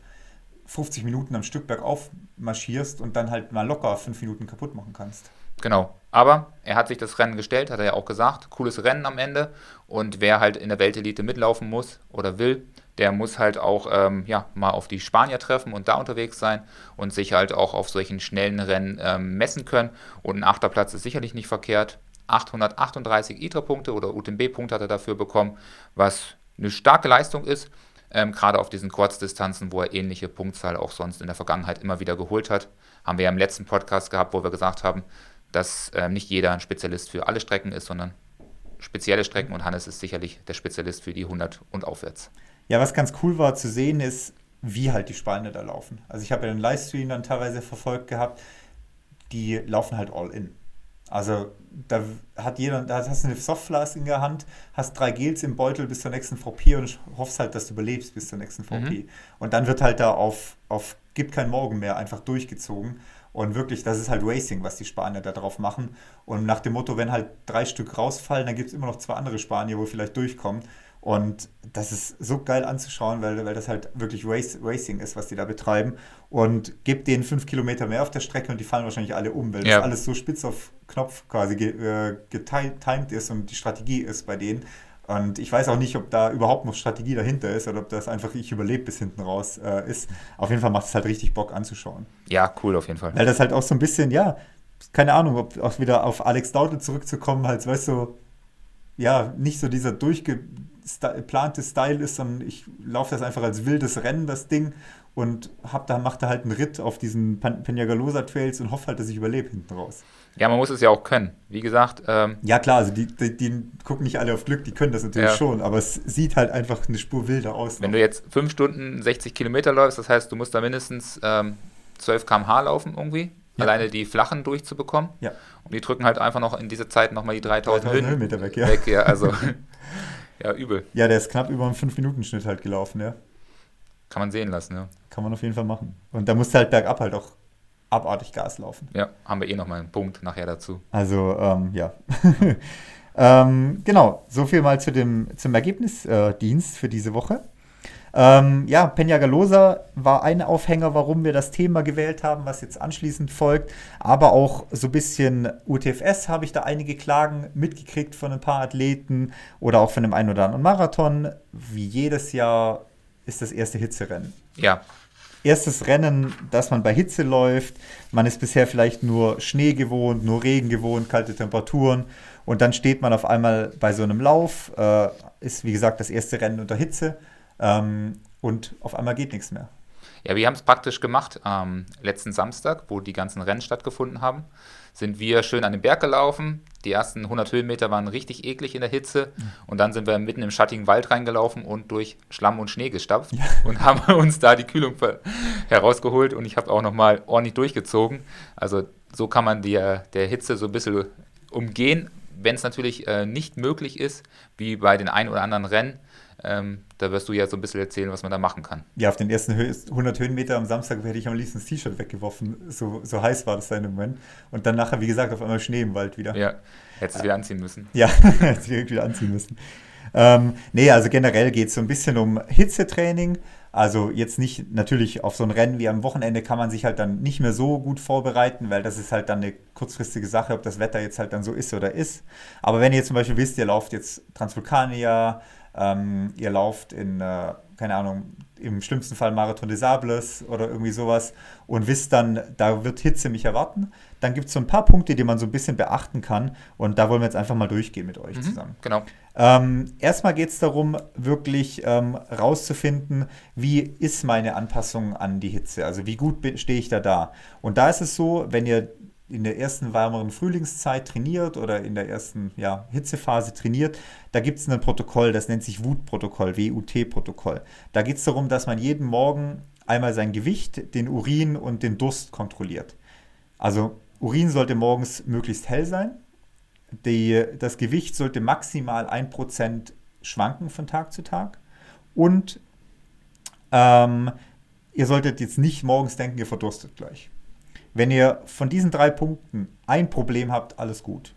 50 Minuten am Stück bergauf marschierst und dann halt mal locker 5 Minuten kaputt machen kannst. Genau. Aber er hat sich das Rennen gestellt, hat er ja auch gesagt. Cooles Rennen am Ende. Und wer halt in der Weltelite mitlaufen muss oder will, der muss halt auch ähm, ja, mal auf die Spanier treffen und da unterwegs sein und sich halt auch auf solchen schnellen Rennen ähm, messen können. Und ein achter Platz ist sicherlich nicht verkehrt. 838 ITRA-Punkte oder UTMB-Punkte hat er dafür bekommen, was eine starke Leistung ist, ähm, gerade auf diesen Kurzdistanzen, wo er ähnliche Punktzahl auch sonst in der Vergangenheit immer wieder geholt hat. Haben wir ja im letzten Podcast gehabt, wo wir gesagt haben, dass äh, nicht jeder ein Spezialist für alle Strecken ist, sondern spezielle Strecken und Hannes ist sicherlich der Spezialist für die 100 und aufwärts. Ja, was ganz cool war zu sehen ist, wie halt die Spanier da laufen. Also ich habe ja den Livestream dann teilweise verfolgt gehabt, die laufen halt all in. Also da hat jeder, da hast du eine Softflask in der Hand, hast drei Gels im Beutel bis zur nächsten VP und hoffst halt, dass du überlebst bis zur nächsten VP. Mhm. Und dann wird halt da auf, auf gibt kein Morgen mehr einfach durchgezogen. Und wirklich, das ist halt Racing, was die Spanier da drauf machen. Und nach dem Motto, wenn halt drei Stück rausfallen, dann gibt es immer noch zwei andere Spanier, wo vielleicht durchkommen. Und das ist so geil anzuschauen, weil, weil das halt wirklich Race, Racing ist, was die da betreiben. Und gibt denen fünf Kilometer mehr auf der Strecke und die fallen wahrscheinlich alle um, weil ja. das alles so spitz auf Knopf quasi äh, getimed ist und die Strategie ist bei denen. Und ich weiß auch nicht, ob da überhaupt noch Strategie dahinter ist oder ob das einfach ich überlebe bis hinten raus äh, ist. Auf jeden Fall macht es halt richtig Bock anzuschauen. Ja, cool auf jeden Fall. Weil das halt auch so ein bisschen, ja, keine Ahnung, ob auch wieder auf Alex Daudel zurückzukommen, halt, weißt du, ja, nicht so dieser durchge geplante Style ist, sondern ich laufe das einfach als wildes Rennen, das Ding, und hab da, mache da halt einen Ritt auf diesen Peñagalosa Trails und hoffe halt, dass ich überlebe hinten raus. Ja, man muss es ja auch können. Wie gesagt. Ähm ja, klar, also die, die, die, gucken nicht alle auf Glück, die können das natürlich ja. schon, aber es sieht halt einfach eine Spur wilder aus. Wenn noch. du jetzt fünf Stunden 60 Kilometer läufst, das heißt, du musst da mindestens ähm, 12 km/h laufen irgendwie, ja. alleine die flachen durchzubekommen. Ja. Und die drücken halt einfach noch in dieser Zeit nochmal die 3000, 3000 Höhenmeter weg, ja. Weg, ja also. [laughs] Ja, übel. Ja, der ist knapp über einen 5-Minuten-Schnitt halt gelaufen, ja. Kann man sehen lassen, ja. Kann man auf jeden Fall machen. Und da musst du halt bergab halt auch abartig Gas laufen. Ja, haben wir eh nochmal einen Punkt nachher dazu. Also, ähm, ja. [laughs] ähm, genau, so viel mal zu dem, zum Ergebnisdienst äh, für diese Woche. Ähm, ja, Peñagalosa war ein Aufhänger, warum wir das Thema gewählt haben, was jetzt anschließend folgt. Aber auch so ein bisschen UTFS habe ich da einige Klagen mitgekriegt von ein paar Athleten oder auch von dem einen oder anderen Marathon. Wie jedes Jahr ist das erste Hitzerennen. Ja. Erstes Rennen, das man bei Hitze läuft. Man ist bisher vielleicht nur Schnee gewohnt, nur Regen gewohnt, kalte Temperaturen. Und dann steht man auf einmal bei so einem Lauf. Äh, ist wie gesagt das erste Rennen unter Hitze ähm, und auf einmal geht nichts mehr. Ja, wir haben es praktisch gemacht. Ähm, letzten Samstag, wo die ganzen Rennen stattgefunden haben, sind wir schön an den Berg gelaufen. Die ersten 100 Höhenmeter waren richtig eklig in der Hitze. Mhm. Und dann sind wir mitten im schattigen Wald reingelaufen und durch Schlamm und Schnee gestapft ja. [laughs] und haben uns da die Kühlung herausgeholt. Und ich habe auch nochmal ordentlich durchgezogen. Also so kann man die, der Hitze so ein bisschen umgehen. Wenn es natürlich äh, nicht möglich ist, wie bei den ein oder anderen Rennen, ähm, da wirst du ja so ein bisschen erzählen, was man da machen kann. Ja, auf den ersten 100 Höhenmeter am Samstag hätte ich am liebsten das T-Shirt weggeworfen. So, so heiß war das da in dem Moment. Und dann nachher, wie gesagt, auf einmal Schnee im Wald wieder. Ja, hättest du es wieder anziehen müssen. Ja, [laughs] hättest du wieder anziehen müssen. ähm, nee, also generell geht es so ein bisschen um Hitzetraining. Also jetzt nicht natürlich auf so ein Rennen wie am Wochenende kann man sich halt dann nicht mehr so gut vorbereiten, weil das ist halt dann eine kurzfristige Sache, ob das Wetter jetzt halt dann so ist oder ist. Aber wenn ihr zum Beispiel wisst, ihr lauft jetzt Transvulkania, ähm, ihr lauft in, äh, keine Ahnung, im schlimmsten Fall Marathon des Sables oder irgendwie sowas und wisst dann, da wird Hitze mich erwarten, dann gibt es so ein paar Punkte, die man so ein bisschen beachten kann und da wollen wir jetzt einfach mal durchgehen mit euch mhm, zusammen. Genau. Ähm, erstmal geht es darum, wirklich ähm, rauszufinden, wie ist meine Anpassung an die Hitze, also wie gut stehe ich da da. Und da ist es so, wenn ihr in der ersten wärmeren Frühlingszeit trainiert oder in der ersten ja, Hitzephase trainiert, da gibt es ein Protokoll, das nennt sich WUT-Protokoll, WUT-Protokoll. Da geht es darum, dass man jeden Morgen einmal sein Gewicht, den Urin und den Durst kontrolliert. Also Urin sollte morgens möglichst hell sein. Die, das Gewicht sollte maximal 1% schwanken von Tag zu Tag. Und ähm, ihr solltet jetzt nicht morgens denken, ihr verdurstet gleich. Wenn ihr von diesen drei Punkten ein Problem habt, alles gut.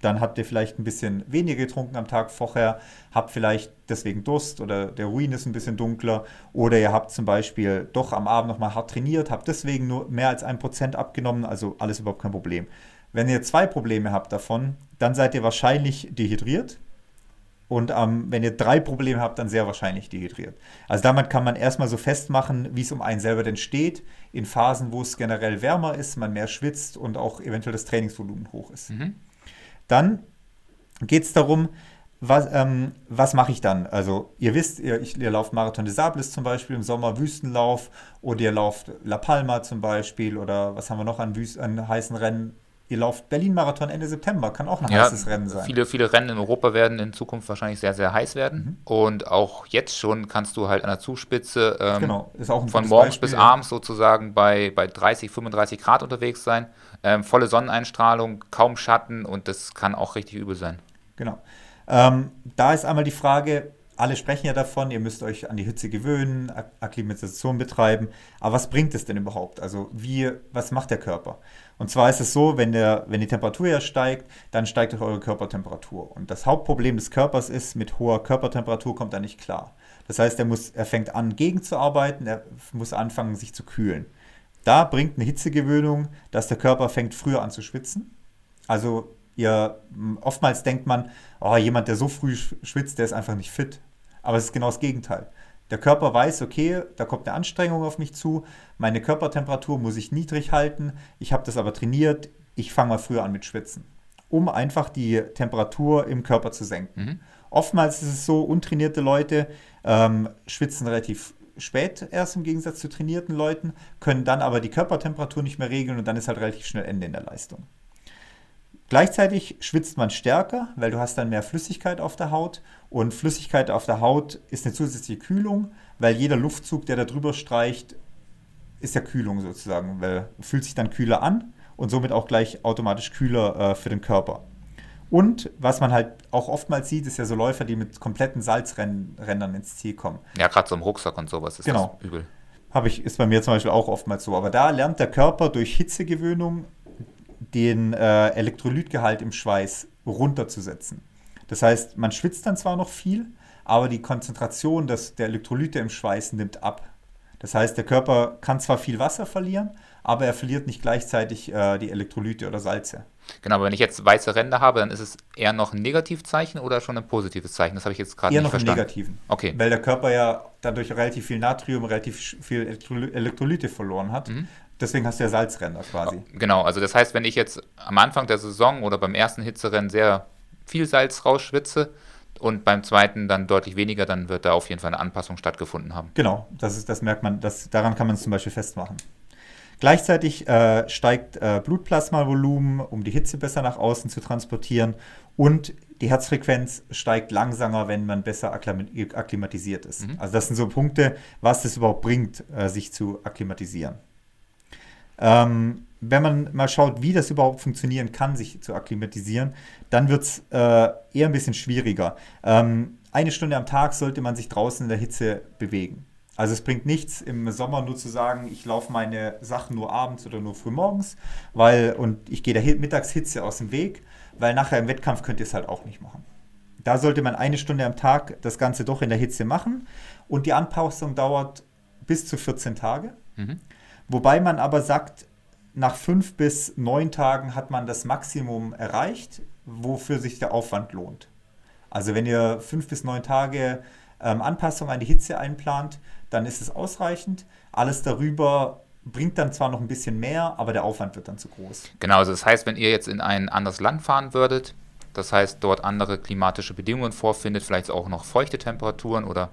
Dann habt ihr vielleicht ein bisschen weniger getrunken am Tag vorher, habt vielleicht deswegen Durst oder der Ruin ist ein bisschen dunkler oder ihr habt zum Beispiel doch am Abend nochmal hart trainiert, habt deswegen nur mehr als ein Prozent abgenommen, also alles überhaupt kein Problem. Wenn ihr zwei Probleme habt davon, dann seid ihr wahrscheinlich dehydriert, und ähm, wenn ihr drei Probleme habt, dann sehr wahrscheinlich dehydriert. Also damit kann man erstmal so festmachen, wie es um einen selber denn steht, in Phasen, wo es generell wärmer ist, man mehr schwitzt und auch eventuell das Trainingsvolumen hoch ist. Mhm. Dann geht es darum, was, ähm, was mache ich dann? Also ihr wisst, ihr, ich, ihr lauft Marathon des Sables zum Beispiel im Sommer, Wüstenlauf oder ihr lauft La Palma zum Beispiel oder was haben wir noch an, Wüst an heißen Rennen? Ihr lauft Berlin-Marathon Ende September, kann auch ein ja, heißes Rennen sein. Viele, viele Rennen in Europa werden in Zukunft wahrscheinlich sehr, sehr heiß werden. Mhm. Und auch jetzt schon kannst du halt an der Zugspitze ähm, genau, von morgens Beispiel, bis abends sozusagen bei, bei 30, 35 Grad unterwegs sein. Ähm, volle Sonneneinstrahlung, kaum Schatten und das kann auch richtig übel sein. Genau. Ähm, da ist einmal die Frage, alle sprechen ja davon, ihr müsst euch an die Hitze gewöhnen, Akklimatisation betreiben. Aber was bringt es denn überhaupt? Also wie, was macht der Körper? Und zwar ist es so, wenn, der, wenn die Temperatur ja steigt, dann steigt auch eure Körpertemperatur. Und das Hauptproblem des Körpers ist, mit hoher Körpertemperatur kommt er nicht klar. Das heißt, er, muss, er fängt an, gegenzuarbeiten, er muss anfangen, sich zu kühlen. Da bringt eine Hitzegewöhnung, dass der Körper fängt früher an zu schwitzen. Also ihr, oftmals denkt man, oh, jemand, der so früh schwitzt, der ist einfach nicht fit. Aber es ist genau das Gegenteil. Der Körper weiß, okay, da kommt eine Anstrengung auf mich zu, meine Körpertemperatur muss ich niedrig halten, ich habe das aber trainiert, ich fange mal früher an mit Schwitzen, um einfach die Temperatur im Körper zu senken. Mhm. Oftmals ist es so, untrainierte Leute ähm, schwitzen relativ spät erst im Gegensatz zu trainierten Leuten, können dann aber die Körpertemperatur nicht mehr regeln und dann ist halt relativ schnell Ende in der Leistung. Gleichzeitig schwitzt man stärker, weil du hast dann mehr Flüssigkeit auf der Haut und Flüssigkeit auf der Haut ist eine zusätzliche Kühlung, weil jeder Luftzug, der da drüber streicht, ist ja Kühlung sozusagen, weil fühlt sich dann kühler an und somit auch gleich automatisch kühler äh, für den Körper. Und was man halt auch oftmals sieht, ist ja so Läufer, die mit kompletten Salzrändern ins Ziel kommen. Ja, gerade so im Rucksack und sowas ist genau. das übel. Habe ich, ist bei mir zum Beispiel auch oftmals so. Aber da lernt der Körper durch Hitzegewöhnung den äh, Elektrolytgehalt im Schweiß runterzusetzen. Das heißt, man schwitzt dann zwar noch viel, aber die Konzentration des, der Elektrolyte im Schweiß nimmt ab. Das heißt, der Körper kann zwar viel Wasser verlieren, aber er verliert nicht gleichzeitig äh, die Elektrolyte oder Salze. Genau, aber wenn ich jetzt weiße Ränder habe, dann ist es eher noch ein Negativzeichen oder schon ein positives Zeichen? Das habe ich jetzt gerade nicht verstanden. Eher noch einen negativen. Okay. Weil der Körper ja dadurch relativ viel Natrium, relativ viel Elektrolyte verloren hat. Mhm. Deswegen hast du ja Salzränder quasi. Genau, also das heißt, wenn ich jetzt am Anfang der Saison oder beim ersten Hitzerennen sehr viel Salz rausschwitze und beim zweiten dann deutlich weniger, dann wird da auf jeden Fall eine Anpassung stattgefunden haben. Genau, das, ist, das merkt man, das, daran kann man es zum Beispiel festmachen. Gleichzeitig äh, steigt äh, Blutplasmavolumen, um die Hitze besser nach außen zu transportieren und die Herzfrequenz steigt langsamer, wenn man besser akklimatisiert ist. Mhm. Also das sind so Punkte, was es überhaupt bringt, äh, sich zu akklimatisieren. Ähm, wenn man mal schaut, wie das überhaupt funktionieren kann, sich zu akklimatisieren, dann wird es äh, eher ein bisschen schwieriger. Ähm, eine Stunde am Tag sollte man sich draußen in der Hitze bewegen. Also es bringt nichts im Sommer nur zu sagen, ich laufe meine Sachen nur abends oder nur früh morgens, weil und ich gehe der Mittagshitze aus dem Weg, weil nachher im Wettkampf könnt ihr es halt auch nicht machen. Da sollte man eine Stunde am Tag das Ganze doch in der Hitze machen. Und die Anpassung dauert bis zu 14 Tage. Mhm. Wobei man aber sagt, nach fünf bis neun Tagen hat man das Maximum erreicht, wofür sich der Aufwand lohnt. Also wenn ihr fünf bis neun Tage ähm, Anpassung an die Hitze einplant, dann ist es ausreichend. Alles darüber bringt dann zwar noch ein bisschen mehr, aber der Aufwand wird dann zu groß. Genau, also das heißt, wenn ihr jetzt in ein anderes Land fahren würdet, das heißt dort andere klimatische Bedingungen vorfindet, vielleicht auch noch feuchte Temperaturen oder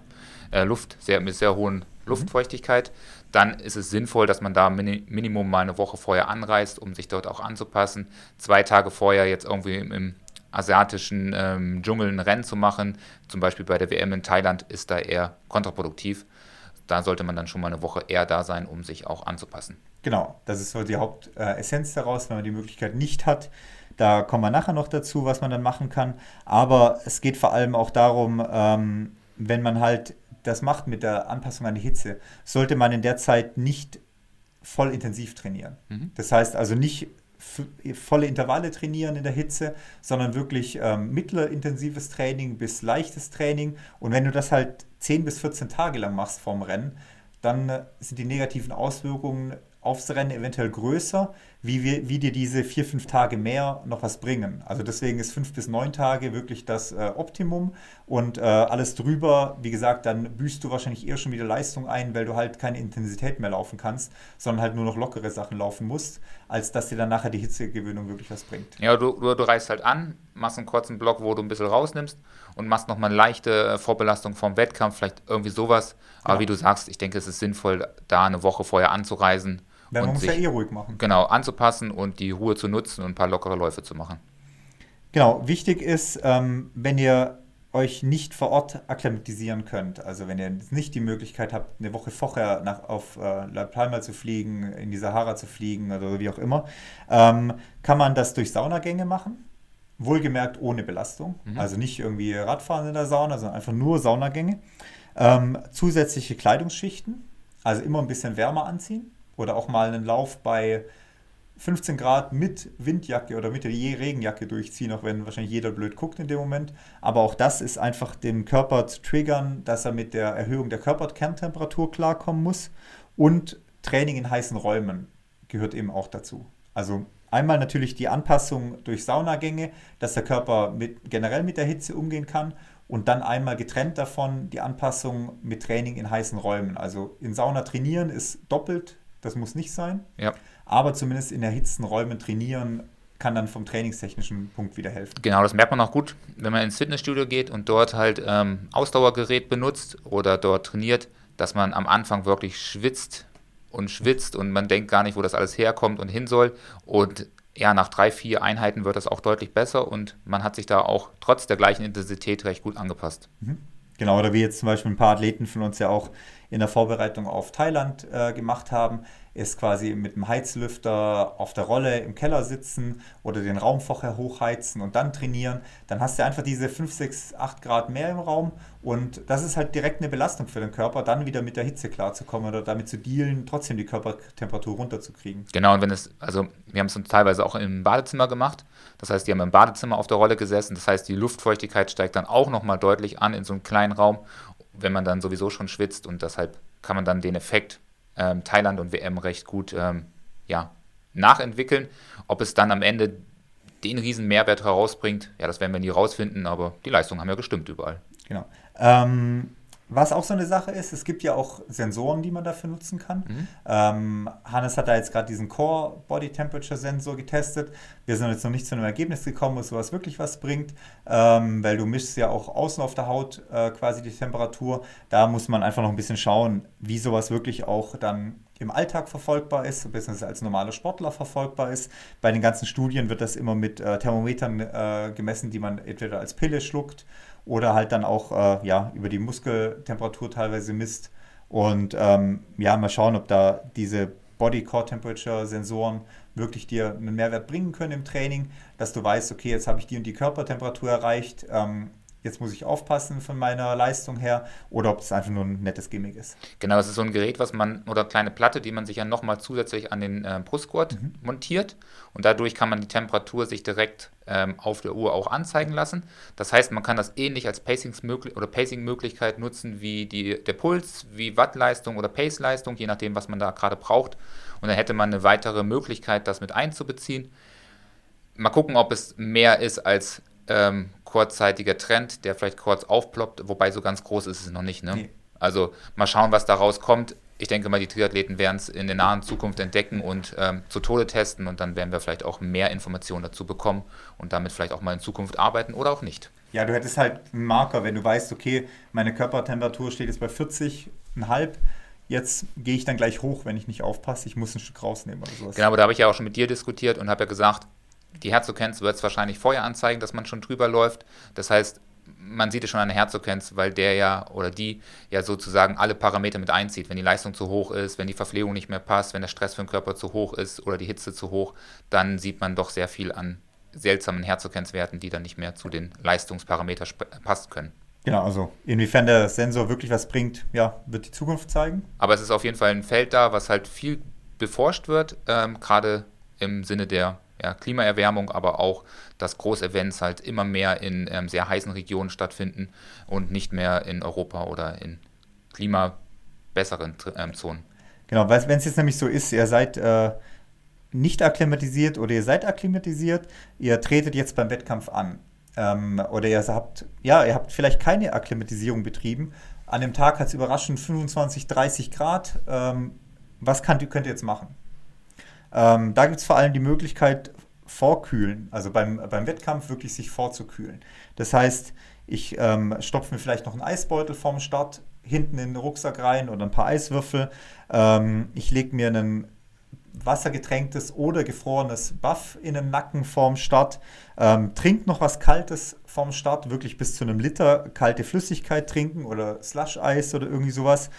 äh, Luft sehr, mit sehr hohen mhm. Luftfeuchtigkeit. Dann ist es sinnvoll, dass man da mini, Minimum mal eine Woche vorher anreist, um sich dort auch anzupassen. Zwei Tage vorher jetzt irgendwie im, im asiatischen ähm, Dschungel ein Rennen zu machen, zum Beispiel bei der WM in Thailand, ist da eher kontraproduktiv. Da sollte man dann schon mal eine Woche eher da sein, um sich auch anzupassen. Genau, das ist so die Hauptessenz daraus, wenn man die Möglichkeit nicht hat. Da kommen wir nachher noch dazu, was man dann machen kann. Aber es geht vor allem auch darum, ähm, wenn man halt das macht mit der Anpassung an die Hitze, sollte man in der Zeit nicht voll intensiv trainieren. Mhm. Das heißt also nicht volle Intervalle trainieren in der Hitze, sondern wirklich ähm, mittelintensives Training bis leichtes Training. Und wenn du das halt 10 bis 14 Tage lang machst vorm Rennen, dann äh, sind die negativen Auswirkungen aufs Rennen eventuell größer, wie, wir, wie dir diese vier, fünf Tage mehr noch was bringen. Also deswegen ist fünf bis neun Tage wirklich das äh, Optimum und äh, alles drüber, wie gesagt, dann büßt du wahrscheinlich eher schon wieder Leistung ein, weil du halt keine Intensität mehr laufen kannst, sondern halt nur noch lockere Sachen laufen musst, als dass dir dann nachher die Hitzegewöhnung wirklich was bringt. Ja, du, du, du reist halt an, machst einen kurzen Block, wo du ein bisschen rausnimmst und machst nochmal eine leichte äh, Vorbelastung vom Wettkampf, vielleicht irgendwie sowas. Aber ja. wie du sagst, ich denke, es ist sinnvoll, da eine Woche vorher anzureisen ja, man muss sich, ja eh ruhig machen. Genau, anzupassen und die Ruhe zu nutzen und ein paar lockere Läufe zu machen. Genau, wichtig ist, ähm, wenn ihr euch nicht vor Ort akklimatisieren könnt, also wenn ihr nicht die Möglichkeit habt, eine Woche vorher nach, auf äh, La Palma zu fliegen, in die Sahara zu fliegen oder wie auch immer, ähm, kann man das durch Saunagänge machen. Wohlgemerkt ohne Belastung. Mhm. Also nicht irgendwie Radfahren in der Sauna, sondern einfach nur Saunagänge. Ähm, zusätzliche Kleidungsschichten, also immer ein bisschen wärmer anziehen oder auch mal einen Lauf bei 15 Grad mit Windjacke oder mit der Regenjacke durchziehen, auch wenn wahrscheinlich jeder blöd guckt in dem Moment. Aber auch das ist einfach den Körper zu triggern, dass er mit der Erhöhung der Körperkerntemperatur klarkommen muss. Und Training in heißen Räumen gehört eben auch dazu. Also einmal natürlich die Anpassung durch Saunagänge, dass der Körper mit, generell mit der Hitze umgehen kann. Und dann einmal getrennt davon die Anpassung mit Training in heißen Räumen. Also in Sauna trainieren ist doppelt das muss nicht sein. Ja. Aber zumindest in erhitzten Räumen trainieren kann dann vom trainingstechnischen Punkt wieder helfen. Genau, das merkt man auch gut, wenn man ins Fitnessstudio geht und dort halt ähm, Ausdauergerät benutzt oder dort trainiert, dass man am Anfang wirklich schwitzt und schwitzt und man denkt gar nicht, wo das alles herkommt und hin soll. Und ja, nach drei, vier Einheiten wird das auch deutlich besser und man hat sich da auch trotz der gleichen Intensität recht gut angepasst. Mhm. Genau, oder wie jetzt zum Beispiel ein paar Athleten von uns ja auch in der Vorbereitung auf Thailand äh, gemacht haben, ist quasi mit dem Heizlüfter auf der Rolle im Keller sitzen oder den Raum vorher hochheizen und dann trainieren. Dann hast du einfach diese 5, 6, 8 Grad mehr im Raum und das ist halt direkt eine Belastung für den Körper, dann wieder mit der Hitze klarzukommen oder damit zu dealen, trotzdem die Körpertemperatur runterzukriegen. Genau, und wenn es, also wir haben es uns teilweise auch im Badezimmer gemacht. Das heißt, die haben im Badezimmer auf der Rolle gesessen. Das heißt, die Luftfeuchtigkeit steigt dann auch nochmal deutlich an in so einem kleinen Raum wenn man dann sowieso schon schwitzt und deshalb kann man dann den Effekt ähm, Thailand und WM recht gut ähm, ja, nachentwickeln. Ob es dann am Ende den riesen Mehrwert herausbringt, ja, das werden wir nie rausfinden, aber die Leistungen haben ja gestimmt überall. Genau. Ähm, was auch so eine Sache ist, es gibt ja auch Sensoren, die man dafür nutzen kann. Mhm. Ähm, Hannes hat da jetzt gerade diesen Core Body Temperature Sensor getestet. Wir sind jetzt noch nicht zu einem Ergebnis gekommen, ob sowas wirklich was bringt, ähm, weil du mischst ja auch außen auf der Haut äh, quasi die Temperatur. Da muss man einfach noch ein bisschen schauen, wie sowas wirklich auch dann im Alltag verfolgbar ist, beziehungsweise als normaler Sportler verfolgbar ist. Bei den ganzen Studien wird das immer mit äh, Thermometern äh, gemessen, die man entweder als Pille schluckt oder halt dann auch äh, ja, über die Muskeltemperatur teilweise misst. Und ähm, ja, mal schauen, ob da diese Body Core Temperature Sensoren wirklich dir einen Mehrwert bringen können im Training, dass du weißt, okay, jetzt habe ich die und die Körpertemperatur erreicht. Ähm, jetzt muss ich aufpassen von meiner Leistung her oder ob es einfach nur ein nettes Gimmick ist. Genau, es ist so ein Gerät, was man, oder kleine Platte, die man sich ja nochmal zusätzlich an den äh, Brustgurt mhm. montiert und dadurch kann man die Temperatur sich direkt ähm, auf der Uhr auch anzeigen lassen. Das heißt, man kann das ähnlich als Pacing-Möglichkeit nutzen wie die, der Puls, wie Wattleistung oder Pace-Leistung, je nachdem, was man da gerade braucht. Und dann hätte man eine weitere Möglichkeit, das mit einzubeziehen. Mal gucken, ob es mehr ist als ähm, kurzzeitiger Trend, der vielleicht kurz aufploppt, wobei so ganz groß ist es noch nicht. Ne? Nee. Also mal schauen, was daraus kommt. Ich denke mal, die Triathleten werden es in der nahen Zukunft entdecken und ähm, zu Tode testen und dann werden wir vielleicht auch mehr Informationen dazu bekommen und damit vielleicht auch mal in Zukunft arbeiten oder auch nicht. Ja, du hättest halt einen Marker, wenn du weißt, okay, meine Körpertemperatur steht jetzt bei 40,5. Jetzt gehe ich dann gleich hoch, wenn ich nicht aufpasse. Ich muss ein Stück rausnehmen oder sowas. Genau, aber da habe ich ja auch schon mit dir diskutiert und habe ja gesagt, die Herzokenz wird es wahrscheinlich vorher anzeigen, dass man schon drüber läuft. Das heißt, man sieht es schon an der Herzokenz, weil der ja oder die ja sozusagen alle Parameter mit einzieht. Wenn die Leistung zu hoch ist, wenn die Verpflegung nicht mehr passt, wenn der Stress für den Körper zu hoch ist oder die Hitze zu hoch, dann sieht man doch sehr viel an seltsamen Herzogenzwerten, die dann nicht mehr zu den Leistungsparametern passen können. Genau, also inwiefern der Sensor wirklich was bringt, ja, wird die Zukunft zeigen. Aber es ist auf jeden Fall ein Feld da, was halt viel beforscht wird, ähm, gerade im Sinne der ja, Klimaerwärmung, aber auch, dass Großevents halt immer mehr in ähm, sehr heißen Regionen stattfinden und nicht mehr in Europa oder in klimabesseren ähm, Zonen. Genau, weil wenn es jetzt nämlich so ist, ihr seid äh, nicht akklimatisiert oder ihr seid akklimatisiert, ihr tretet jetzt beim Wettkampf an. Ähm, oder ihr habt, ja, ihr habt vielleicht keine Akklimatisierung betrieben. An dem Tag hat es überraschend 25, 30 Grad. Ähm, was könnt ihr jetzt machen? Ähm, da gibt es vor allem die Möglichkeit, vorkühlen, also beim, beim Wettkampf wirklich sich vorzukühlen. Das heißt, ich ähm, stopfe mir vielleicht noch einen Eisbeutel vorm Start hinten in den Rucksack rein oder ein paar Eiswürfel. Ähm, ich lege mir ein wassergetränktes oder gefrorenes Buff in den Nacken vorm Start. Ähm, trinkt noch was Kaltes vorm Start, wirklich bis zu einem Liter kalte Flüssigkeit trinken oder Slush-Eis oder irgendwie sowas,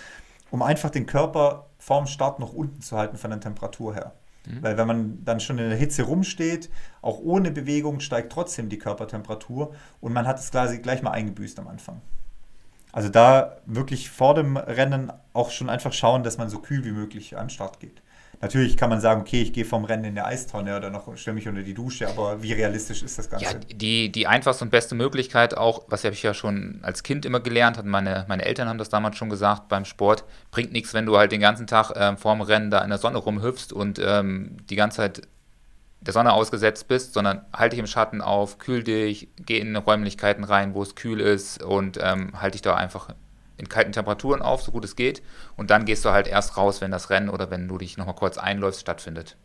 um einfach den Körper vorm Start noch unten zu halten von der Temperatur her. Mhm. Weil wenn man dann schon in der Hitze rumsteht, auch ohne Bewegung steigt trotzdem die Körpertemperatur und man hat es quasi gleich mal eingebüßt am Anfang. Also da wirklich vor dem Rennen auch schon einfach schauen, dass man so kühl wie möglich an den Start geht. Natürlich kann man sagen, okay, ich gehe vom Rennen in der Eistonne oder noch stelle mich unter die Dusche, aber wie realistisch ist das Ganze? Ja, die, die einfachste und beste Möglichkeit auch, was habe ich ja schon als Kind immer gelernt, hat meine, meine Eltern haben das damals schon gesagt beim Sport, bringt nichts, wenn du halt den ganzen Tag ähm, vorm Rennen da in der Sonne rumhüpfst und ähm, die ganze Zeit der Sonne ausgesetzt bist, sondern halte dich im Schatten auf, kühl dich, geh in Räumlichkeiten rein, wo es kühl ist und ähm, halte dich da einfach in kalten Temperaturen auf, so gut es geht. Und dann gehst du halt erst raus, wenn das Rennen oder wenn du dich nochmal kurz einläufst, stattfindet.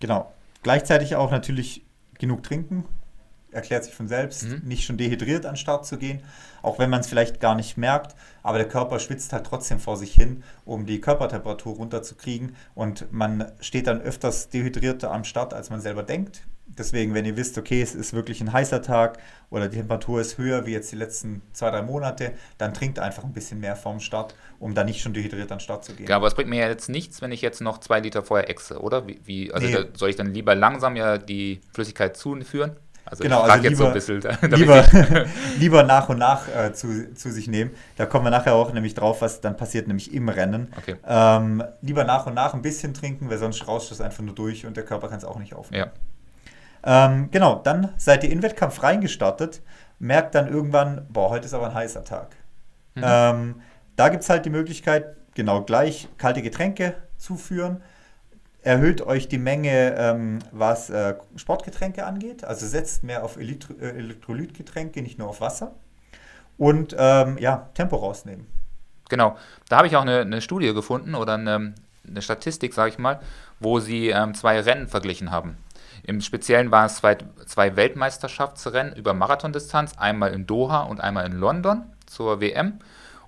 Genau. Gleichzeitig auch natürlich genug trinken. Erklärt sich von selbst, mhm. nicht schon dehydriert an den Start zu gehen, auch wenn man es vielleicht gar nicht merkt, aber der Körper schwitzt halt trotzdem vor sich hin, um die Körpertemperatur runterzukriegen und man steht dann öfters dehydrierter am Start, als man selber denkt. Deswegen, wenn ihr wisst, okay, es ist wirklich ein heißer Tag oder die Temperatur ist höher wie jetzt die letzten zwei, drei Monate, dann trinkt einfach ein bisschen mehr vorm Start, um da nicht schon dehydriert an den Start zu gehen. Ja, aber es bringt mir ja jetzt nichts, wenn ich jetzt noch zwei Liter vorher exe, oder? Wie, wie also nee. soll ich dann lieber langsam ja die Flüssigkeit zuführen? Also genau, ich also lieber, jetzt so ein bisschen. [laughs] Lieber, [laughs] lieber nach und nach äh, zu, zu sich nehmen. Da kommen wir nachher auch nämlich drauf, was dann passiert, nämlich im Rennen. Okay. Ähm, lieber nach und nach ein bisschen trinken, weil sonst rauscht es einfach nur durch und der Körper kann es auch nicht aufnehmen. Ja. Ähm, genau, dann seid ihr in Wettkampf reingestartet, merkt dann irgendwann, boah, heute ist aber ein heißer Tag. Mhm. Ähm, da gibt es halt die Möglichkeit, genau gleich kalte Getränke zuführen. Erhöht euch die Menge, ähm, was äh, Sportgetränke angeht. Also setzt mehr auf Elektro äh, Elektrolytgetränke, nicht nur auf Wasser. Und ähm, ja, Tempo rausnehmen. Genau. Da habe ich auch eine, eine, Studie gefunden oder eine, eine Statistik, sage ich mal, wo sie ähm, zwei Rennen verglichen haben. Im Speziellen waren es zwei, zwei Weltmeisterschaftsrennen über Marathondistanz, einmal in Doha und einmal in London zur WM.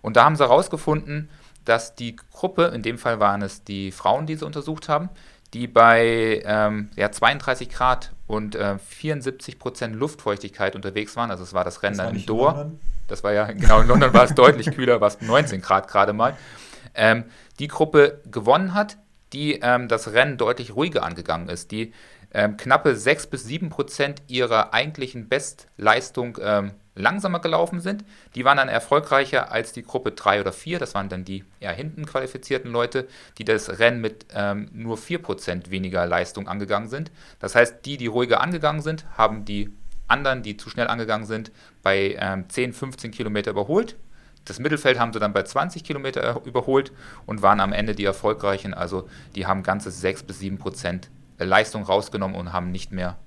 Und da haben sie herausgefunden, dass die Gruppe, in dem Fall waren es die Frauen, die sie untersucht haben, die bei ähm, ja, 32 Grad und äh, 74 Prozent Luftfeuchtigkeit unterwegs waren. Also es war das Rennen das dann in Doha. Das war ja, [laughs] genau, in London war es deutlich kühler, war es 19 Grad gerade mal. Ähm, die Gruppe gewonnen hat, die ähm, das Rennen deutlich ruhiger angegangen ist, die ähm, knappe 6 bis 7 Prozent ihrer eigentlichen Bestleistung ähm, langsamer gelaufen sind. Die waren dann erfolgreicher als die Gruppe 3 oder 4. Das waren dann die eher hinten qualifizierten Leute, die das Rennen mit ähm, nur 4% weniger Leistung angegangen sind. Das heißt, die, die ruhiger angegangen sind, haben die anderen, die zu schnell angegangen sind, bei ähm, 10, 15 Kilometer überholt. Das Mittelfeld haben sie dann bei 20 Kilometer überholt und waren am Ende die erfolgreichen. Also die haben ganze 6 bis 7 Prozent Leistung rausgenommen und haben nicht mehr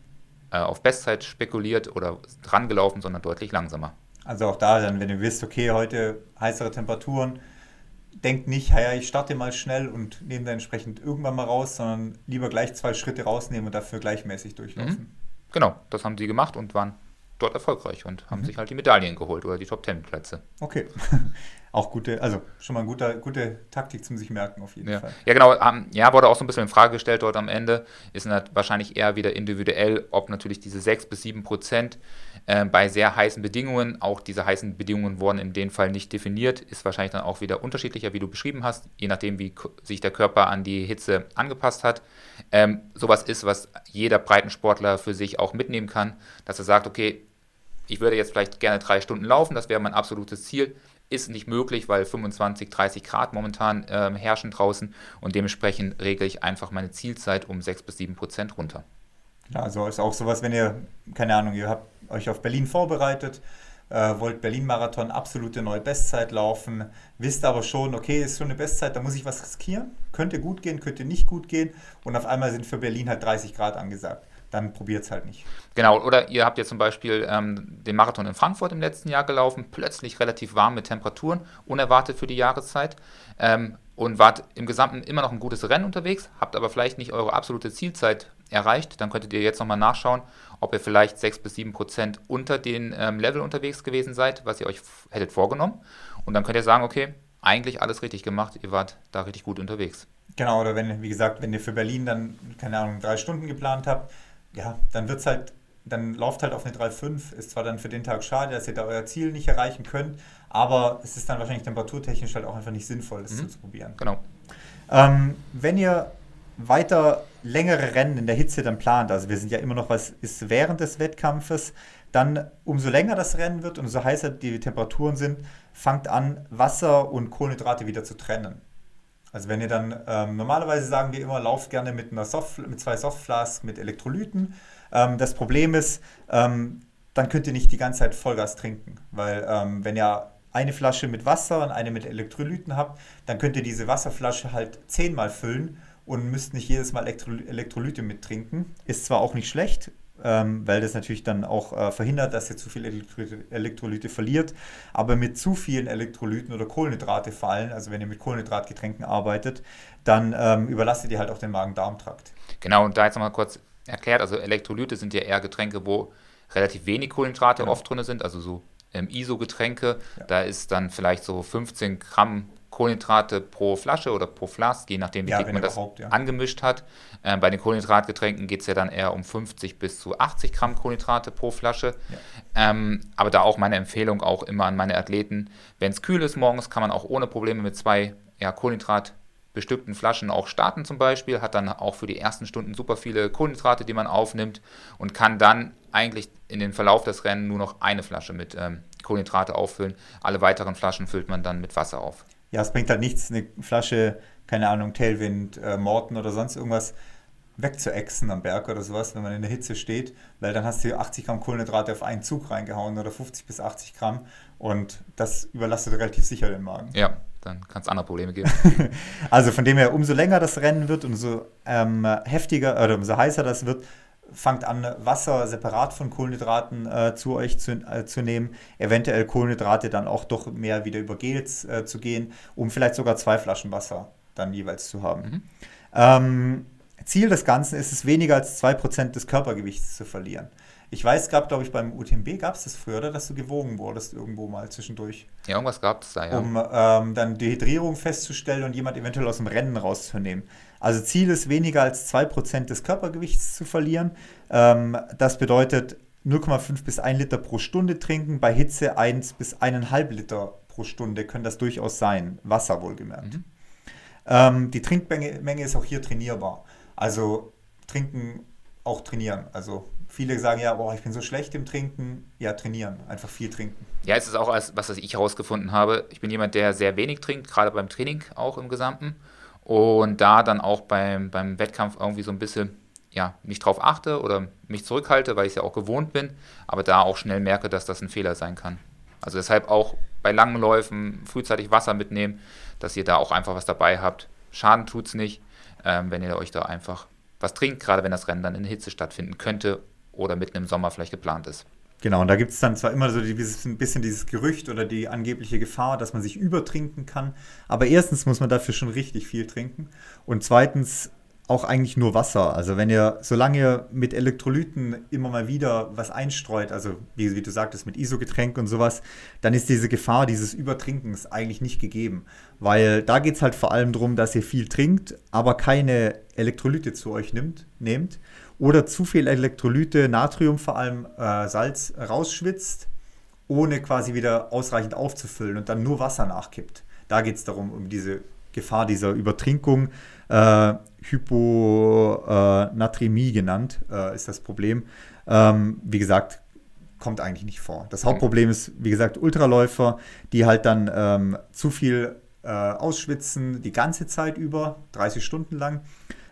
äh, auf Bestzeit spekuliert oder drangelaufen, sondern deutlich langsamer. Also auch da dann, wenn du wisst, okay, heute heißere Temperaturen, denk nicht, ja, ich starte mal schnell und nehme dann entsprechend irgendwann mal raus, sondern lieber gleich zwei Schritte rausnehmen und dafür gleichmäßig durchlaufen. Mhm. Genau, das haben sie gemacht und waren dort erfolgreich und haben mhm. sich halt die Medaillen geholt oder die Top Ten Plätze. Okay. [laughs] auch gute, also schon mal eine gute, gute Taktik zum sich merken auf jeden ja. Fall. Ja, genau. Um, ja, wurde auch so ein bisschen in Frage gestellt dort am Ende. Ist wahrscheinlich eher wieder individuell, ob natürlich diese 6 bis 7 Prozent äh, bei sehr heißen Bedingungen, auch diese heißen Bedingungen wurden in dem Fall nicht definiert, ist wahrscheinlich dann auch wieder unterschiedlicher, wie du beschrieben hast, je nachdem, wie sich der Körper an die Hitze angepasst hat. Ähm, sowas ist, was jeder Breitensportler für sich auch mitnehmen kann, dass er sagt, okay, ich würde jetzt vielleicht gerne drei Stunden laufen, das wäre mein absolutes Ziel. Ist nicht möglich, weil 25, 30 Grad momentan äh, herrschen draußen und dementsprechend regle ich einfach meine Zielzeit um 6 bis 7 Prozent runter. Also ist auch sowas, wenn ihr, keine Ahnung, ihr habt euch auf Berlin vorbereitet, äh, wollt Berlin-Marathon absolute neue Bestzeit laufen, wisst aber schon, okay, ist schon eine Bestzeit, da muss ich was riskieren, könnte gut gehen, könnte nicht gut gehen. Und auf einmal sind für Berlin halt 30 Grad angesagt dann probiert es halt nicht. Genau, oder ihr habt jetzt zum Beispiel ähm, den Marathon in Frankfurt im letzten Jahr gelaufen, plötzlich relativ warm mit Temperaturen, unerwartet für die Jahreszeit ähm, und wart im Gesamten immer noch ein gutes Rennen unterwegs, habt aber vielleicht nicht eure absolute Zielzeit erreicht, dann könntet ihr jetzt nochmal nachschauen, ob ihr vielleicht 6 bis 7 Prozent unter den ähm, Level unterwegs gewesen seid, was ihr euch hättet vorgenommen. Und dann könnt ihr sagen, okay, eigentlich alles richtig gemacht, ihr wart da richtig gut unterwegs. Genau, oder wenn, wie gesagt, wenn ihr für Berlin dann, keine Ahnung, drei Stunden geplant habt, ja, dann wird es halt, dann läuft halt auf eine 3,5. Ist zwar dann für den Tag schade, dass ihr da euer Ziel nicht erreichen könnt, aber es ist dann wahrscheinlich temperaturtechnisch halt auch einfach nicht sinnvoll, das mhm. zu probieren. Genau. Ähm, wenn ihr weiter längere Rennen in der Hitze dann plant, also wir sind ja immer noch was ist während des Wettkampfes, dann umso länger das Rennen wird, umso heißer die Temperaturen sind, fangt an, Wasser und Kohlenhydrate wieder zu trennen. Also wenn ihr dann, ähm, normalerweise sagen wir immer, lauft gerne mit, einer Soft, mit zwei Softflasks mit Elektrolyten. Ähm, das Problem ist, ähm, dann könnt ihr nicht die ganze Zeit Vollgas trinken, weil ähm, wenn ihr eine Flasche mit Wasser und eine mit Elektrolyten habt, dann könnt ihr diese Wasserflasche halt zehnmal füllen und müsst nicht jedes Mal Elektrolyte mittrinken. Ist zwar auch nicht schlecht, ähm, weil das natürlich dann auch äh, verhindert, dass ihr zu viel Elektrolyte, Elektrolyte, verliert. Aber mit zu vielen Elektrolyten oder Kohlenhydrate fallen, also wenn ihr mit Kohlenhydratgetränken arbeitet, dann ähm, überlastet ihr halt auch den Magen-Darm-Trakt. Genau, und da jetzt nochmal kurz erklärt, also Elektrolyte sind ja eher Getränke, wo relativ wenig Kohlenhydrate genau. oft drin sind, also so ähm, ISO-Getränke, ja. da ist dann vielleicht so 15 Gramm Kohlenhydrate pro Flasche oder pro Flask, je nachdem, wie ja, dick man das ja. angemischt hat. Ähm, bei den Kohlenhydratgetränken geht es ja dann eher um 50 bis zu 80 Gramm Kohlenhydrate pro Flasche. Ja. Ähm, aber da auch meine Empfehlung auch immer an meine Athleten, wenn es kühl ist morgens, kann man auch ohne Probleme mit zwei ja, Kohlenhydrat bestückten Flaschen auch starten zum Beispiel, hat dann auch für die ersten Stunden super viele Kohlenhydrate, die man aufnimmt und kann dann eigentlich in den Verlauf des Rennens nur noch eine Flasche mit ähm, Kohlenhydrate auffüllen. Alle weiteren Flaschen füllt man dann mit Wasser auf ja, es bringt halt nichts, eine Flasche, keine Ahnung, Tailwind, äh, Morton oder sonst irgendwas wegzuexen am Berg oder sowas, wenn man in der Hitze steht, weil dann hast du 80 Gramm Kohlenhydrate auf einen Zug reingehauen oder 50 bis 80 Gramm und das überlastet relativ sicher den Magen. Ja, dann kann es andere Probleme geben. [laughs] also von dem her, umso länger das Rennen wird, umso ähm, heftiger oder umso heißer das wird, fangt an, Wasser separat von Kohlenhydraten äh, zu euch zu, äh, zu nehmen, eventuell Kohlenhydrate dann auch doch mehr wieder über Gels äh, zu gehen, um vielleicht sogar zwei Flaschen Wasser dann jeweils zu haben. Mhm. Ähm, Ziel des Ganzen ist es, weniger als 2% des Körpergewichts zu verlieren. Ich weiß, es gab, glaube ich, beim UTMB gab es das früher, oder? Dass du gewogen wurdest irgendwo mal zwischendurch. Ja, irgendwas gab es da, ja. Um ähm, dann Dehydrierung festzustellen und jemand eventuell aus dem Rennen rauszunehmen. Also Ziel ist, weniger als 2% des Körpergewichts zu verlieren. Ähm, das bedeutet 0,5 bis 1 Liter pro Stunde trinken. Bei Hitze 1 bis 1,5 Liter pro Stunde können das durchaus sein. Wasser wohlgemerkt. Mhm. Ähm, die Trinkmenge Menge ist auch hier trainierbar. Also trinken auch trainieren. Also viele sagen ja, boah, ich bin so schlecht im Trinken. Ja, trainieren, einfach viel trinken. Ja, es ist auch was, was ich herausgefunden habe. Ich bin jemand, der sehr wenig trinkt, gerade beim Training auch im Gesamten. Und da dann auch beim, beim Wettkampf irgendwie so ein bisschen ja, nicht drauf achte oder mich zurückhalte, weil ich es ja auch gewohnt bin, aber da auch schnell merke, dass das ein Fehler sein kann. Also deshalb auch bei langen Läufen frühzeitig Wasser mitnehmen, dass ihr da auch einfach was dabei habt. Schaden tut es nicht, ähm, wenn ihr euch da einfach was trinkt, gerade wenn das Rennen dann in Hitze stattfinden könnte oder mitten im Sommer vielleicht geplant ist. Genau, und da gibt es dann zwar immer so dieses, ein bisschen dieses Gerücht oder die angebliche Gefahr, dass man sich übertrinken kann, aber erstens muss man dafür schon richtig viel trinken und zweitens auch eigentlich nur Wasser. Also wenn ihr, solange ihr mit Elektrolyten immer mal wieder was einstreut, also wie, wie du sagtest, mit ISO-Getränk und sowas, dann ist diese Gefahr dieses Übertrinkens eigentlich nicht gegeben. Weil da geht es halt vor allem darum, dass ihr viel trinkt, aber keine Elektrolyte zu euch nimmt, nehmt. Oder zu viel Elektrolyte, Natrium vor allem, äh, Salz rausschwitzt, ohne quasi wieder ausreichend aufzufüllen und dann nur Wasser nachkippt. Da geht es darum, um diese Gefahr dieser Übertrinkung. Äh, Hyponatremie genannt, äh, ist das Problem. Ähm, wie gesagt, kommt eigentlich nicht vor. Das Hauptproblem ist, wie gesagt, Ultraläufer, die halt dann ähm, zu viel äh, ausschwitzen die ganze Zeit über, 30 Stunden lang,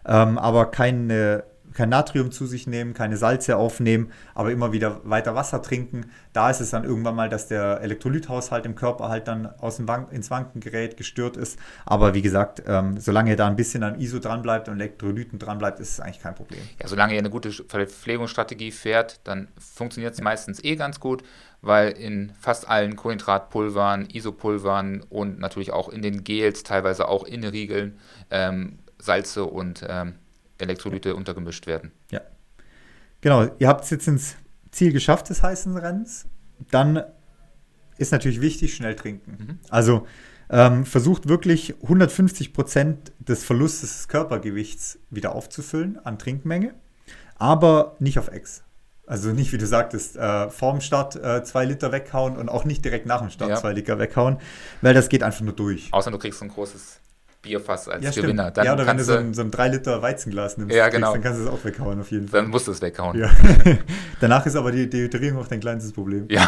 ähm, aber keine kein Natrium zu sich nehmen, keine Salze aufnehmen, aber immer wieder weiter Wasser trinken. Da ist es dann irgendwann mal, dass der Elektrolythaushalt im Körper halt dann aus dem Wank ins Wanken gerät, gestört ist. Aber wie gesagt, ähm, solange ihr da ein bisschen an ISO dran bleibt und Elektrolyten dran bleibt, ist es eigentlich kein Problem. Ja, solange ihr eine gute Verpflegungsstrategie fährt, dann funktioniert es meistens eh ganz gut, weil in fast allen Kohlenhydratpulvern, Isopulvern und natürlich auch in den Gels, teilweise auch in den Riegeln, ähm, Salze und ähm, Elektrolyte untergemischt werden. Ja. Genau, ihr habt es jetzt ins Ziel geschafft des heißen Rennens. Dann ist natürlich wichtig, schnell trinken. Mhm. Also ähm, versucht wirklich 150 Prozent des Verlustes des Körpergewichts wieder aufzufüllen an Trinkmenge, aber nicht auf Ex. Also nicht, wie du sagtest, äh, vorm Start äh, zwei Liter weghauen und auch nicht direkt nach dem Start ja. zwei Liter weghauen, weil das geht einfach nur durch. Außer du kriegst so ein großes Bierfass als ja, Gewinner. Dann ja, oder wenn du so ein, so ein 3 Liter Weizenglas nimmst, ja, genau. dann kannst du es auch weghauen auf jeden Fall. Dann musst du es weghauen. Ja. [laughs] Danach ist aber die Dehydrierung auch dein kleinstes Problem. Ja.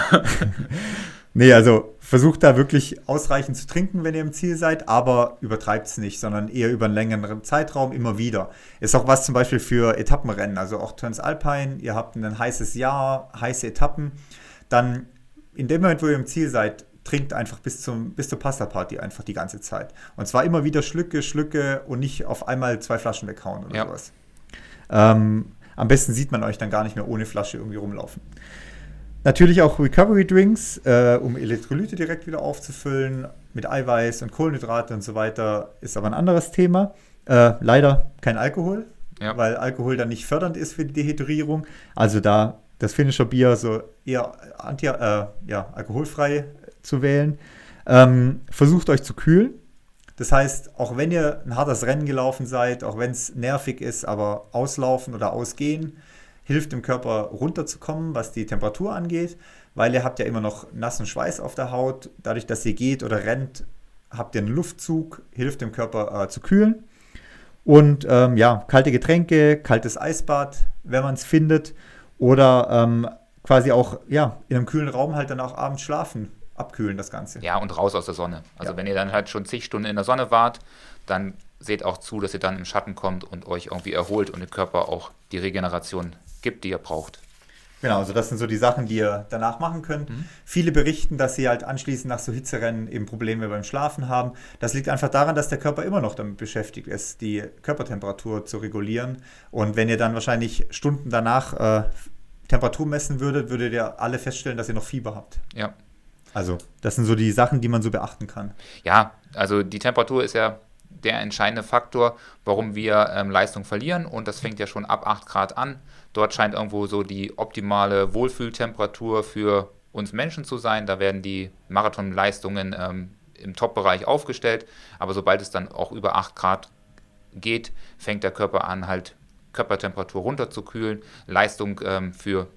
[laughs] nee, also versucht da wirklich ausreichend zu trinken, wenn ihr im Ziel seid, aber übertreibt es nicht, sondern eher über einen längeren Zeitraum immer wieder. Ist auch was zum Beispiel für Etappenrennen, also auch Transalpine, ihr habt ein heißes Jahr, heiße Etappen, dann in dem Moment, wo ihr im Ziel seid, trinkt einfach bis, zum, bis zur Pasta-Party einfach die ganze Zeit. Und zwar immer wieder Schlücke, Schlücke und nicht auf einmal zwei Flaschen weghauen oder ja. sowas. Ähm, am besten sieht man euch dann gar nicht mehr ohne Flasche irgendwie rumlaufen. Natürlich auch Recovery Drinks, äh, um Elektrolyte direkt wieder aufzufüllen mit Eiweiß und Kohlenhydrate und so weiter, ist aber ein anderes Thema. Äh, leider kein Alkohol, ja. weil Alkohol dann nicht fördernd ist für die Dehydrierung. Also da das finnische Bier so eher anti, äh, ja, alkoholfrei zu wählen. Ähm, versucht euch zu kühlen. Das heißt, auch wenn ihr ein hartes Rennen gelaufen seid, auch wenn es nervig ist, aber auslaufen oder ausgehen hilft dem Körper runterzukommen, was die Temperatur angeht, weil ihr habt ja immer noch nassen Schweiß auf der Haut. Dadurch, dass ihr geht oder rennt, habt ihr einen Luftzug, hilft dem Körper äh, zu kühlen. Und ähm, ja, kalte Getränke, kaltes Eisbad, wenn man es findet. Oder ähm, quasi auch ja, in einem kühlen Raum halt dann auch abends schlafen abkühlen, das Ganze. Ja, und raus aus der Sonne. Also ja. wenn ihr dann halt schon zig Stunden in der Sonne wart, dann seht auch zu, dass ihr dann im Schatten kommt und euch irgendwie erholt und dem Körper auch die Regeneration gibt, die ihr braucht. Genau, also das sind so die Sachen, die ihr danach machen könnt. Mhm. Viele berichten, dass sie halt anschließend nach so Hitzerennen eben Probleme beim Schlafen haben. Das liegt einfach daran, dass der Körper immer noch damit beschäftigt ist, die Körpertemperatur zu regulieren. Und wenn ihr dann wahrscheinlich Stunden danach äh, Temperatur messen würdet, würdet ihr alle feststellen, dass ihr noch Fieber habt. Ja. Also, das sind so die Sachen, die man so beachten kann. Ja, also die Temperatur ist ja der entscheidende Faktor, warum wir ähm, Leistung verlieren. Und das fängt ja schon ab 8 Grad an. Dort scheint irgendwo so die optimale Wohlfühltemperatur für uns Menschen zu sein. Da werden die Marathonleistungen ähm, im Top-Bereich aufgestellt. Aber sobald es dann auch über 8 Grad geht, fängt der Körper an, halt Körpertemperatur runterzukühlen, Leistung ähm, für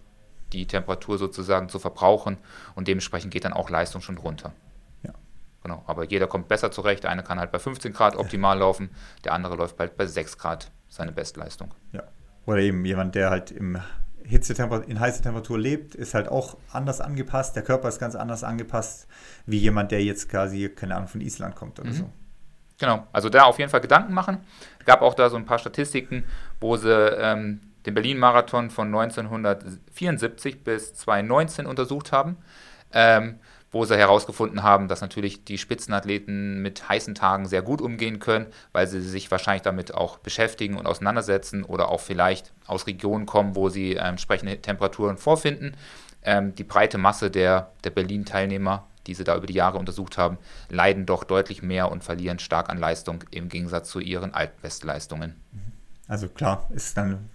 die Temperatur sozusagen zu verbrauchen und dementsprechend geht dann auch Leistung schon runter. Ja. Genau, aber jeder kommt besser zurecht. Der eine kann halt bei 15 Grad optimal laufen, der andere läuft bald bei 6 Grad seine Bestleistung. Ja. Oder eben jemand, der halt im Hitzetemperatur, in heißer Temperatur lebt, ist halt auch anders angepasst. Der Körper ist ganz anders angepasst, wie jemand, der jetzt quasi, keine Ahnung, von Island kommt oder mhm. so. Genau, also da auf jeden Fall Gedanken machen. Es gab auch da so ein paar Statistiken, wo sie ähm, den Berlin-Marathon von 1974 bis 2019 untersucht haben. Ähm, wo sie herausgefunden haben, dass natürlich die Spitzenathleten mit heißen Tagen sehr gut umgehen können, weil sie sich wahrscheinlich damit auch beschäftigen und auseinandersetzen oder auch vielleicht aus Regionen kommen, wo sie äh, entsprechende Temperaturen vorfinden. Ähm, die breite Masse der, der Berlin-Teilnehmer, die sie da über die Jahre untersucht haben, leiden doch deutlich mehr und verlieren stark an Leistung im Gegensatz zu ihren Altbestleistungen. Also klar, ist dann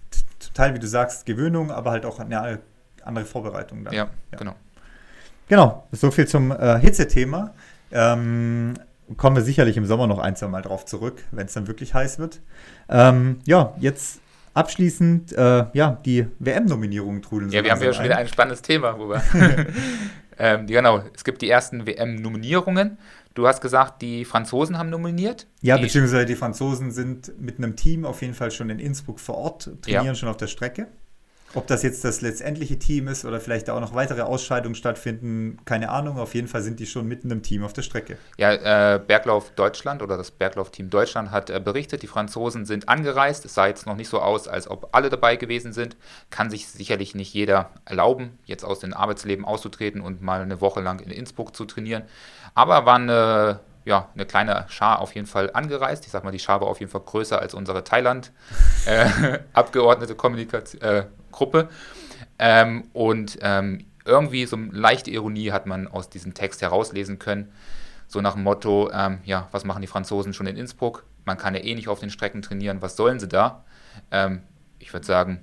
Teil, wie du sagst, Gewöhnung, aber halt auch eine andere Vorbereitung. Dann. Ja, ja. genau. Genau, so viel zum äh, Hitzethema. Ähm, kommen wir sicherlich im Sommer noch ein, zwei Mal drauf zurück, wenn es dann wirklich heiß wird. Ähm, ja, jetzt abschließend, äh, ja, die WM-Nominierungen trudeln. Ja, wir haben ja schon wieder ein spannendes Thema, wir. [laughs] [laughs] ähm, genau, es gibt die ersten WM-Nominierungen. Du hast gesagt, die Franzosen haben nominiert. Ja, die beziehungsweise die Franzosen sind mit einem Team auf jeden Fall schon in Innsbruck vor Ort, trainieren ja. schon auf der Strecke. Ob das jetzt das letztendliche Team ist oder vielleicht auch noch weitere Ausscheidungen stattfinden, keine Ahnung. Auf jeden Fall sind die schon mitten im Team auf der Strecke. Ja, äh, Berglauf Deutschland oder das Berglaufteam Deutschland hat äh, berichtet, die Franzosen sind angereist. Es sah jetzt noch nicht so aus, als ob alle dabei gewesen sind. Kann sich sicherlich nicht jeder erlauben, jetzt aus dem Arbeitsleben auszutreten und mal eine Woche lang in Innsbruck zu trainieren. Aber war eine ja, eine kleine Schar auf jeden Fall angereist. Ich sag mal, die Schar war auf jeden Fall größer als unsere Thailand-Abgeordnete [laughs] äh, äh, Gruppe. Ähm, und ähm, irgendwie so eine leichte Ironie hat man aus diesem Text herauslesen können. So nach dem Motto, ähm, ja, was machen die Franzosen schon in Innsbruck? Man kann ja eh nicht auf den Strecken trainieren, was sollen sie da? Ähm, ich würde sagen,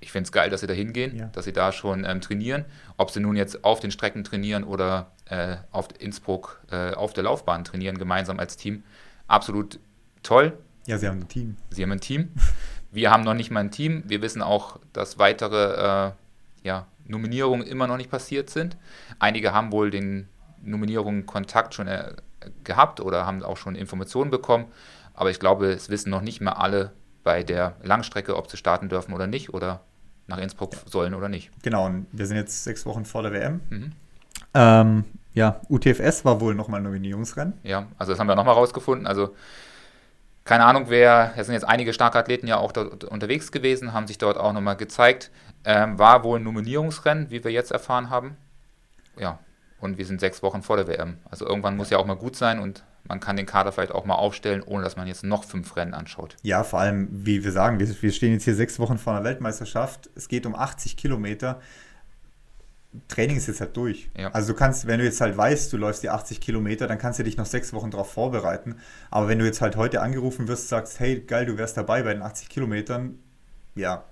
ich finde es geil, dass sie da hingehen, ja. dass sie da schon ähm, trainieren. Ob sie nun jetzt auf den Strecken trainieren oder äh, auf Innsbruck äh, auf der Laufbahn trainieren, gemeinsam als Team, absolut toll. Ja, sie haben ein Team. Sie haben ein Team. [laughs] Wir haben noch nicht mal ein Team. Wir wissen auch, dass weitere äh, ja, Nominierungen immer noch nicht passiert sind. Einige haben wohl den Nominierungen Kontakt schon äh, gehabt oder haben auch schon Informationen bekommen. Aber ich glaube, es wissen noch nicht mehr alle bei der Langstrecke, ob sie starten dürfen oder nicht oder nach Innsbruck sollen oder nicht. Genau, und wir sind jetzt sechs Wochen vor der WM. Mhm. Ähm, ja, UTFS war wohl nochmal ein Nominierungsrennen. Ja, also das haben wir nochmal rausgefunden. Also keine Ahnung, wer, es sind jetzt einige starke Athleten ja auch dort unterwegs gewesen, haben sich dort auch nochmal gezeigt. Ähm, war wohl ein Nominierungsrennen, wie wir jetzt erfahren haben. Ja, und wir sind sechs Wochen vor der WM. Also irgendwann muss ja auch mal gut sein und man kann den Kader vielleicht auch mal aufstellen, ohne dass man jetzt noch fünf Rennen anschaut. Ja, vor allem, wie wir sagen, wir, wir stehen jetzt hier sechs Wochen vor einer Weltmeisterschaft. Es geht um 80 Kilometer. Training ist jetzt halt durch. Ja. Also du kannst, wenn du jetzt halt weißt, du läufst die 80 Kilometer, dann kannst du dich noch sechs Wochen darauf vorbereiten. Aber wenn du jetzt halt heute angerufen wirst, sagst, hey, geil, du wärst dabei bei den 80 Kilometern, ja.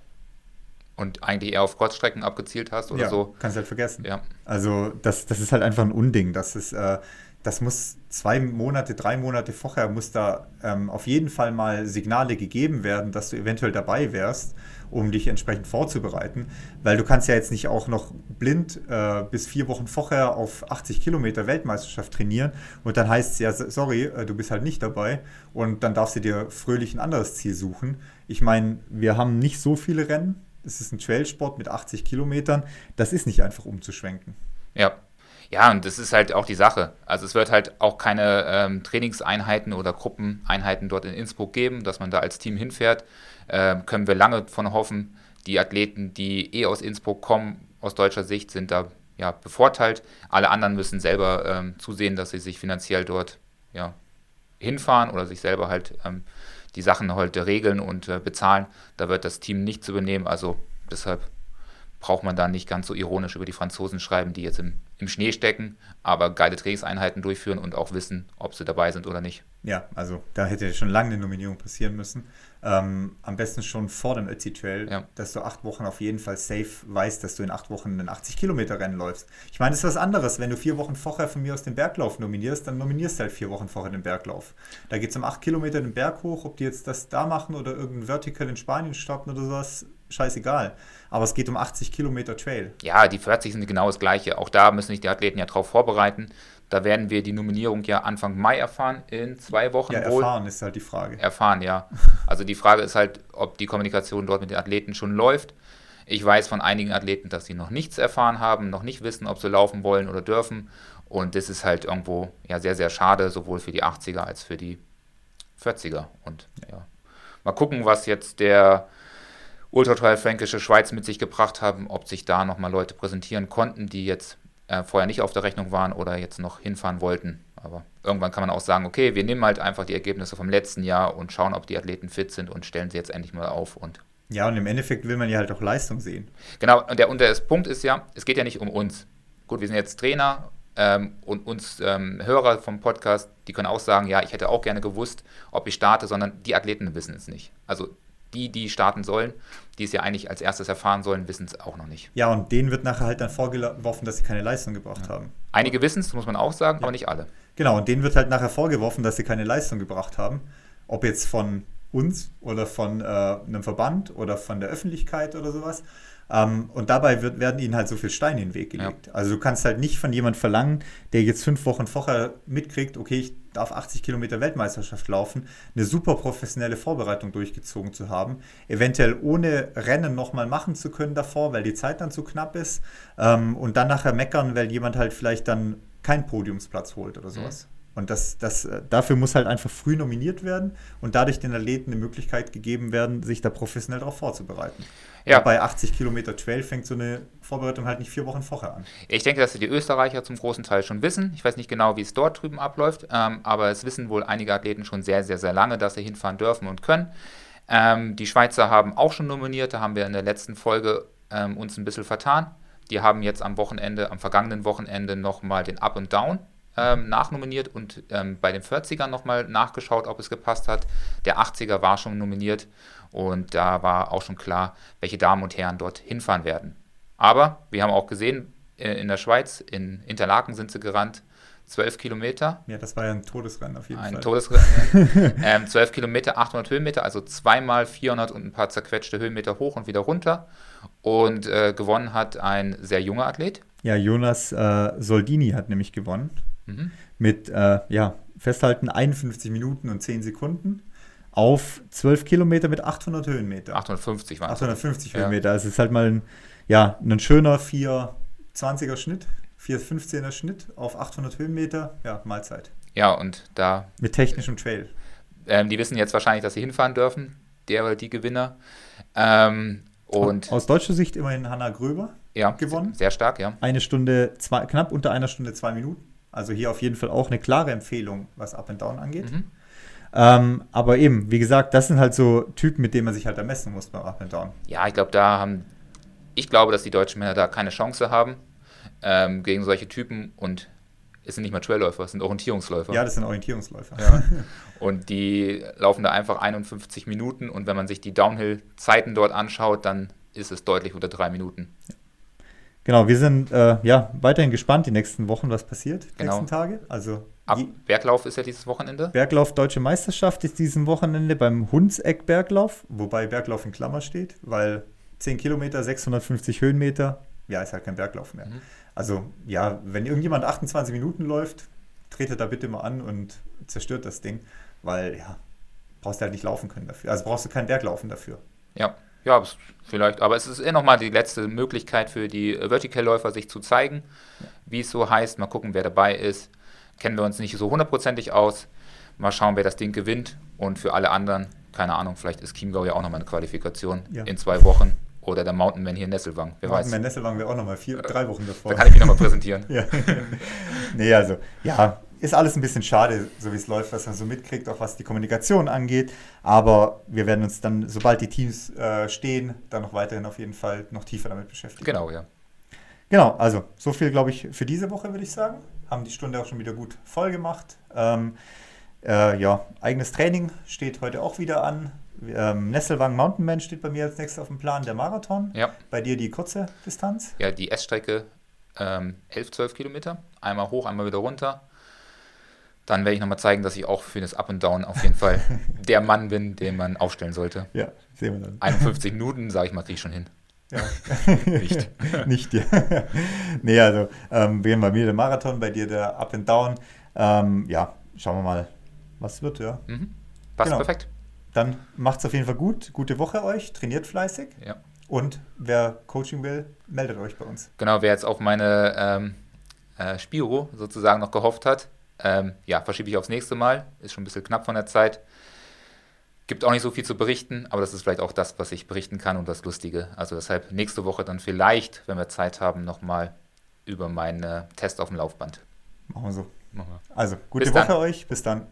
Und eigentlich eher auf Kurzstrecken abgezielt hast oder ja, so. Kannst halt vergessen. Ja. Also das, das ist halt einfach ein Unding. Das ist, äh, das muss zwei Monate, drei Monate vorher muss da ähm, auf jeden Fall mal Signale gegeben werden, dass du eventuell dabei wärst, um dich entsprechend vorzubereiten. Weil du kannst ja jetzt nicht auch noch blind äh, bis vier Wochen vorher auf 80 Kilometer Weltmeisterschaft trainieren und dann heißt es ja, sorry, äh, du bist halt nicht dabei und dann darfst du dir fröhlich ein anderes Ziel suchen. Ich meine, wir haben nicht so viele Rennen. Es ist ein Trailsport mit 80 Kilometern. Das ist nicht einfach umzuschwenken. Ja, ja, und das ist halt auch die Sache. Also es wird halt auch keine ähm, Trainingseinheiten oder Gruppeneinheiten dort in Innsbruck geben, dass man da als Team hinfährt. Ähm, können wir lange von hoffen. Die Athleten, die eh aus Innsbruck kommen, aus deutscher Sicht, sind da ja, bevorteilt. Alle anderen müssen selber ähm, zusehen, dass sie sich finanziell dort ja, hinfahren oder sich selber halt ähm, die Sachen heute regeln und äh, bezahlen. Da wird das Team nichts übernehmen. Also deshalb braucht man da nicht ganz so ironisch über die Franzosen schreiben, die jetzt im, im Schnee stecken, aber geile Trainingseinheiten durchführen und auch wissen, ob sie dabei sind oder nicht. Ja, also da hätte schon lange eine Nominierung passieren müssen. Ähm, am besten schon vor dem Ötzi Trail, ja. dass du acht Wochen auf jeden Fall safe weißt, dass du in acht Wochen einen 80 Kilometer Rennen läufst. Ich meine, das ist was anderes. Wenn du vier Wochen vorher von mir aus den Berglauf nominierst, dann nominierst du halt vier Wochen vorher den Berglauf. Da geht es um acht Kilometer den Berg hoch, ob die jetzt das da machen oder irgendein Vertical in Spanien starten oder sowas, scheißegal. Aber es geht um 80 Kilometer Trail. Ja, die 40 sind genau das Gleiche. Auch da müssen sich die Athleten ja drauf vorbereiten. Da werden wir die Nominierung ja Anfang Mai erfahren, in zwei Wochen Ja, wohl. erfahren ist halt die Frage. Erfahren, ja. [laughs] Also die Frage ist halt, ob die Kommunikation dort mit den Athleten schon läuft. Ich weiß von einigen Athleten, dass sie noch nichts erfahren haben, noch nicht wissen, ob sie laufen wollen oder dürfen. Und das ist halt irgendwo ja sehr, sehr schade, sowohl für die 80er als für die 40er. Und ja, mal gucken, was jetzt der Ultra Trail Fränkische Schweiz mit sich gebracht haben, ob sich da nochmal Leute präsentieren konnten, die jetzt äh, vorher nicht auf der Rechnung waren oder jetzt noch hinfahren wollten. Aber irgendwann kann man auch sagen, okay, wir nehmen halt einfach die Ergebnisse vom letzten Jahr und schauen, ob die Athleten fit sind und stellen sie jetzt endlich mal auf. Und Ja, und im Endeffekt will man ja halt auch Leistung sehen. genau, und der, und der Punkt ist ja, es geht ja nicht um uns. Gut, wir sind jetzt Trainer ähm, und uns ähm, Hörer vom Podcast, die können auch sagen, ja, ich hätte auch gerne gewusst, ob ich starte, sondern die Athleten wissen es nicht. Also die, die starten sollen, die es ja eigentlich als erstes erfahren sollen, wissen es auch noch nicht. Ja, und denen wird nachher halt dann vorgeworfen, dass sie keine Leistung gebracht haben. Einige wissen es, muss man auch sagen, aber nicht alle. Genau, und denen wird halt nachher vorgeworfen, dass sie keine Leistung gebracht haben. Ob jetzt von uns oder von äh, einem Verband oder von der Öffentlichkeit oder sowas. Ähm, und dabei wird, werden ihnen halt so viel Steine in den Weg gelegt. Also du kannst halt nicht von jemand verlangen, der jetzt fünf Wochen vorher mitkriegt, okay, ich darf 80 Kilometer Weltmeisterschaft laufen, eine super professionelle Vorbereitung durchgezogen zu haben, eventuell ohne Rennen nochmal machen zu können davor, weil die Zeit dann zu knapp ist ähm, und dann nachher meckern, weil jemand halt vielleicht dann keinen Podiumsplatz holt oder sowas. Und das, das, äh, dafür muss halt einfach früh nominiert werden und dadurch den Athleten eine Möglichkeit gegeben werden, sich da professionell darauf vorzubereiten. Ja. Und bei 80 Kilometer Trail fängt so eine Vorbereitung halt nicht vier Wochen vorher an. Ich denke, dass die Österreicher zum großen Teil schon wissen. Ich weiß nicht genau, wie es dort drüben abläuft, ähm, aber es wissen wohl einige Athleten schon sehr, sehr, sehr lange, dass sie hinfahren dürfen und können. Ähm, die Schweizer haben auch schon nominiert, da haben wir in der letzten Folge ähm, uns ein bisschen vertan. Die haben jetzt am Wochenende, am vergangenen Wochenende nochmal den Up und Down ähm, nachnominiert und ähm, bei den 40ern nochmal nachgeschaut, ob es gepasst hat. Der 80er war schon nominiert und da war auch schon klar, welche Damen und Herren dort hinfahren werden. Aber wir haben auch gesehen, äh, in der Schweiz, in Interlaken sind sie gerannt, 12 Kilometer, Ja, das war ja ein Todesrennen auf jeden ein Fall. Todesrennen. [laughs] ähm, 12 Kilometer, 800 Höhenmeter, also zweimal 400 und ein paar zerquetschte Höhenmeter hoch und wieder runter. Und äh, gewonnen hat ein sehr junger Athlet. Ja, Jonas äh, Soldini hat nämlich gewonnen. Mhm. Mit, äh, ja, festhalten 51 Minuten und 10 Sekunden auf 12 Kilometer mit 800 Höhenmeter. 850 waren es. 850 Ja. Höhenmeter. Also es ist halt mal ein, ja, ein schöner 420er Schnitt, 415er Schnitt auf 800 Höhenmeter. Ja, Mahlzeit. Ja, und da, Mit technischem Trail. ähm, die wissen jetzt wahrscheinlich, dass sie hinfahren dürfen, der oder die Gewinner. Ähm, und Aus deutscher Sicht immerhin Hanna Gröber. ja, gewonnen? sehr stark, ja. Eine Stunde, zwei, knapp unter einer Stunde, zwei Minuten. Also hier auf jeden Fall auch eine klare Empfehlung, was Up and Down angeht. Mhm. Ähm, aber eben, wie gesagt, das sind halt so Typen, mit denen man sich halt ermessen muss beim Up and Down. Ja, ich glaube, da haben, ich glaube, dass die deutschen Männer da keine Chance haben ähm, gegen solche Typen und es sind nicht mal Trailläufer, es sind Orientierungsläufer. Ja, das sind Orientierungsläufer. Ja. [laughs] Und die laufen da einfach 51 Minuten und wenn man sich die Downhill-Zeiten dort anschaut, dann ist es deutlich unter drei Minuten. Genau, wir sind äh, ja weiterhin gespannt die nächsten Wochen, was passiert, die Genau. nächsten Tage. Also Ab Berglauf ist ja dieses Wochenende. Berglauf Deutsche Meisterschaft ist diesen Wochenende beim Hundseck Berglauf, wobei Berglauf in Klammer steht, weil 10 Kilometer, 650 Höhenmeter, ja, ist halt kein Berglauf mehr. Mhm. Also ja, wenn irgendjemand 28 Minuten läuft, tretet da bitte mal an und zerstört das Ding, weil ja, brauchst du halt nicht laufen können dafür. Also brauchst du kein Berglaufen dafür. Ja, ja, vielleicht. Aber es ist eh nochmal die letzte Möglichkeit für die äh, Vertical-Läufer, sich zu zeigen, wie es so heißt. Mal gucken, wer dabei ist. Kennen wir uns nicht so hundertprozentig aus. Mal schauen, wer das Ding gewinnt. Und für alle anderen, keine Ahnung, vielleicht ist Chiemgau ja auch nochmal eine Qualifikation Ja. in zwei Wochen. Oder der Mountainman hier in Nesselwang. Wer weiß. Mein Nesselwagen wäre auch nochmal vier, drei Wochen davor. Da kann ich mich nochmal präsentieren. [laughs] Ja. nee, also, ja, ist alles ein bisschen schade, so wie es läuft, was man so mitkriegt, auch was die Kommunikation angeht. Aber wir werden uns dann, sobald die Teams äh, stehen, dann noch weiterhin auf jeden Fall noch tiefer damit beschäftigen. Genau, ja. Genau, also so viel, glaube ich, für diese Woche, würde ich sagen. Haben die Stunde auch schon wieder gut voll gemacht. Ähm, äh, ja, eigenes Training steht heute auch wieder an. Ähm, Nesselwang Mountainman steht bei mir als nächstes auf dem Plan, der Marathon. Ja, Bei dir die kurze Distanz. ja die S-Strecke ähm, 11, 12 Kilometer. Einmal hoch, einmal wieder runter. Dann werde ich nochmal zeigen, dass ich auch für das Up and Down auf jeden Fall [laughs] der Mann bin, den man aufstellen sollte. Ja, sehen wir dann. 51 Minuten, sage ich mal, kriege ich schon hin. Ja. [laughs] Nicht. [laughs] Nicht, ja. nee, also ähm, bei mir der Marathon, bei dir der Up and Down. Ähm, ja, schauen wir mal, was wird, ja. Mhm. Passt Genau. perfekt. Dann macht's auf jeden Fall gut. Gute Woche euch, trainiert fleißig. Ja. Und wer Coaching will, meldet euch bei uns. Genau, wer jetzt auf meine ähm, äh, Spiro sozusagen noch gehofft hat, ähm, ja, verschiebe ich aufs nächste Mal. Ist schon ein bisschen knapp von der Zeit. Gibt auch nicht so viel zu berichten, aber das ist vielleicht auch das, was ich berichten kann und das Lustige. Also deshalb nächste Woche dann vielleicht, wenn wir Zeit haben, nochmal über meinen äh, Test auf dem Laufband. Machen wir so. Machen wir. Also, gute Bis dann. Woche euch. Bis dann.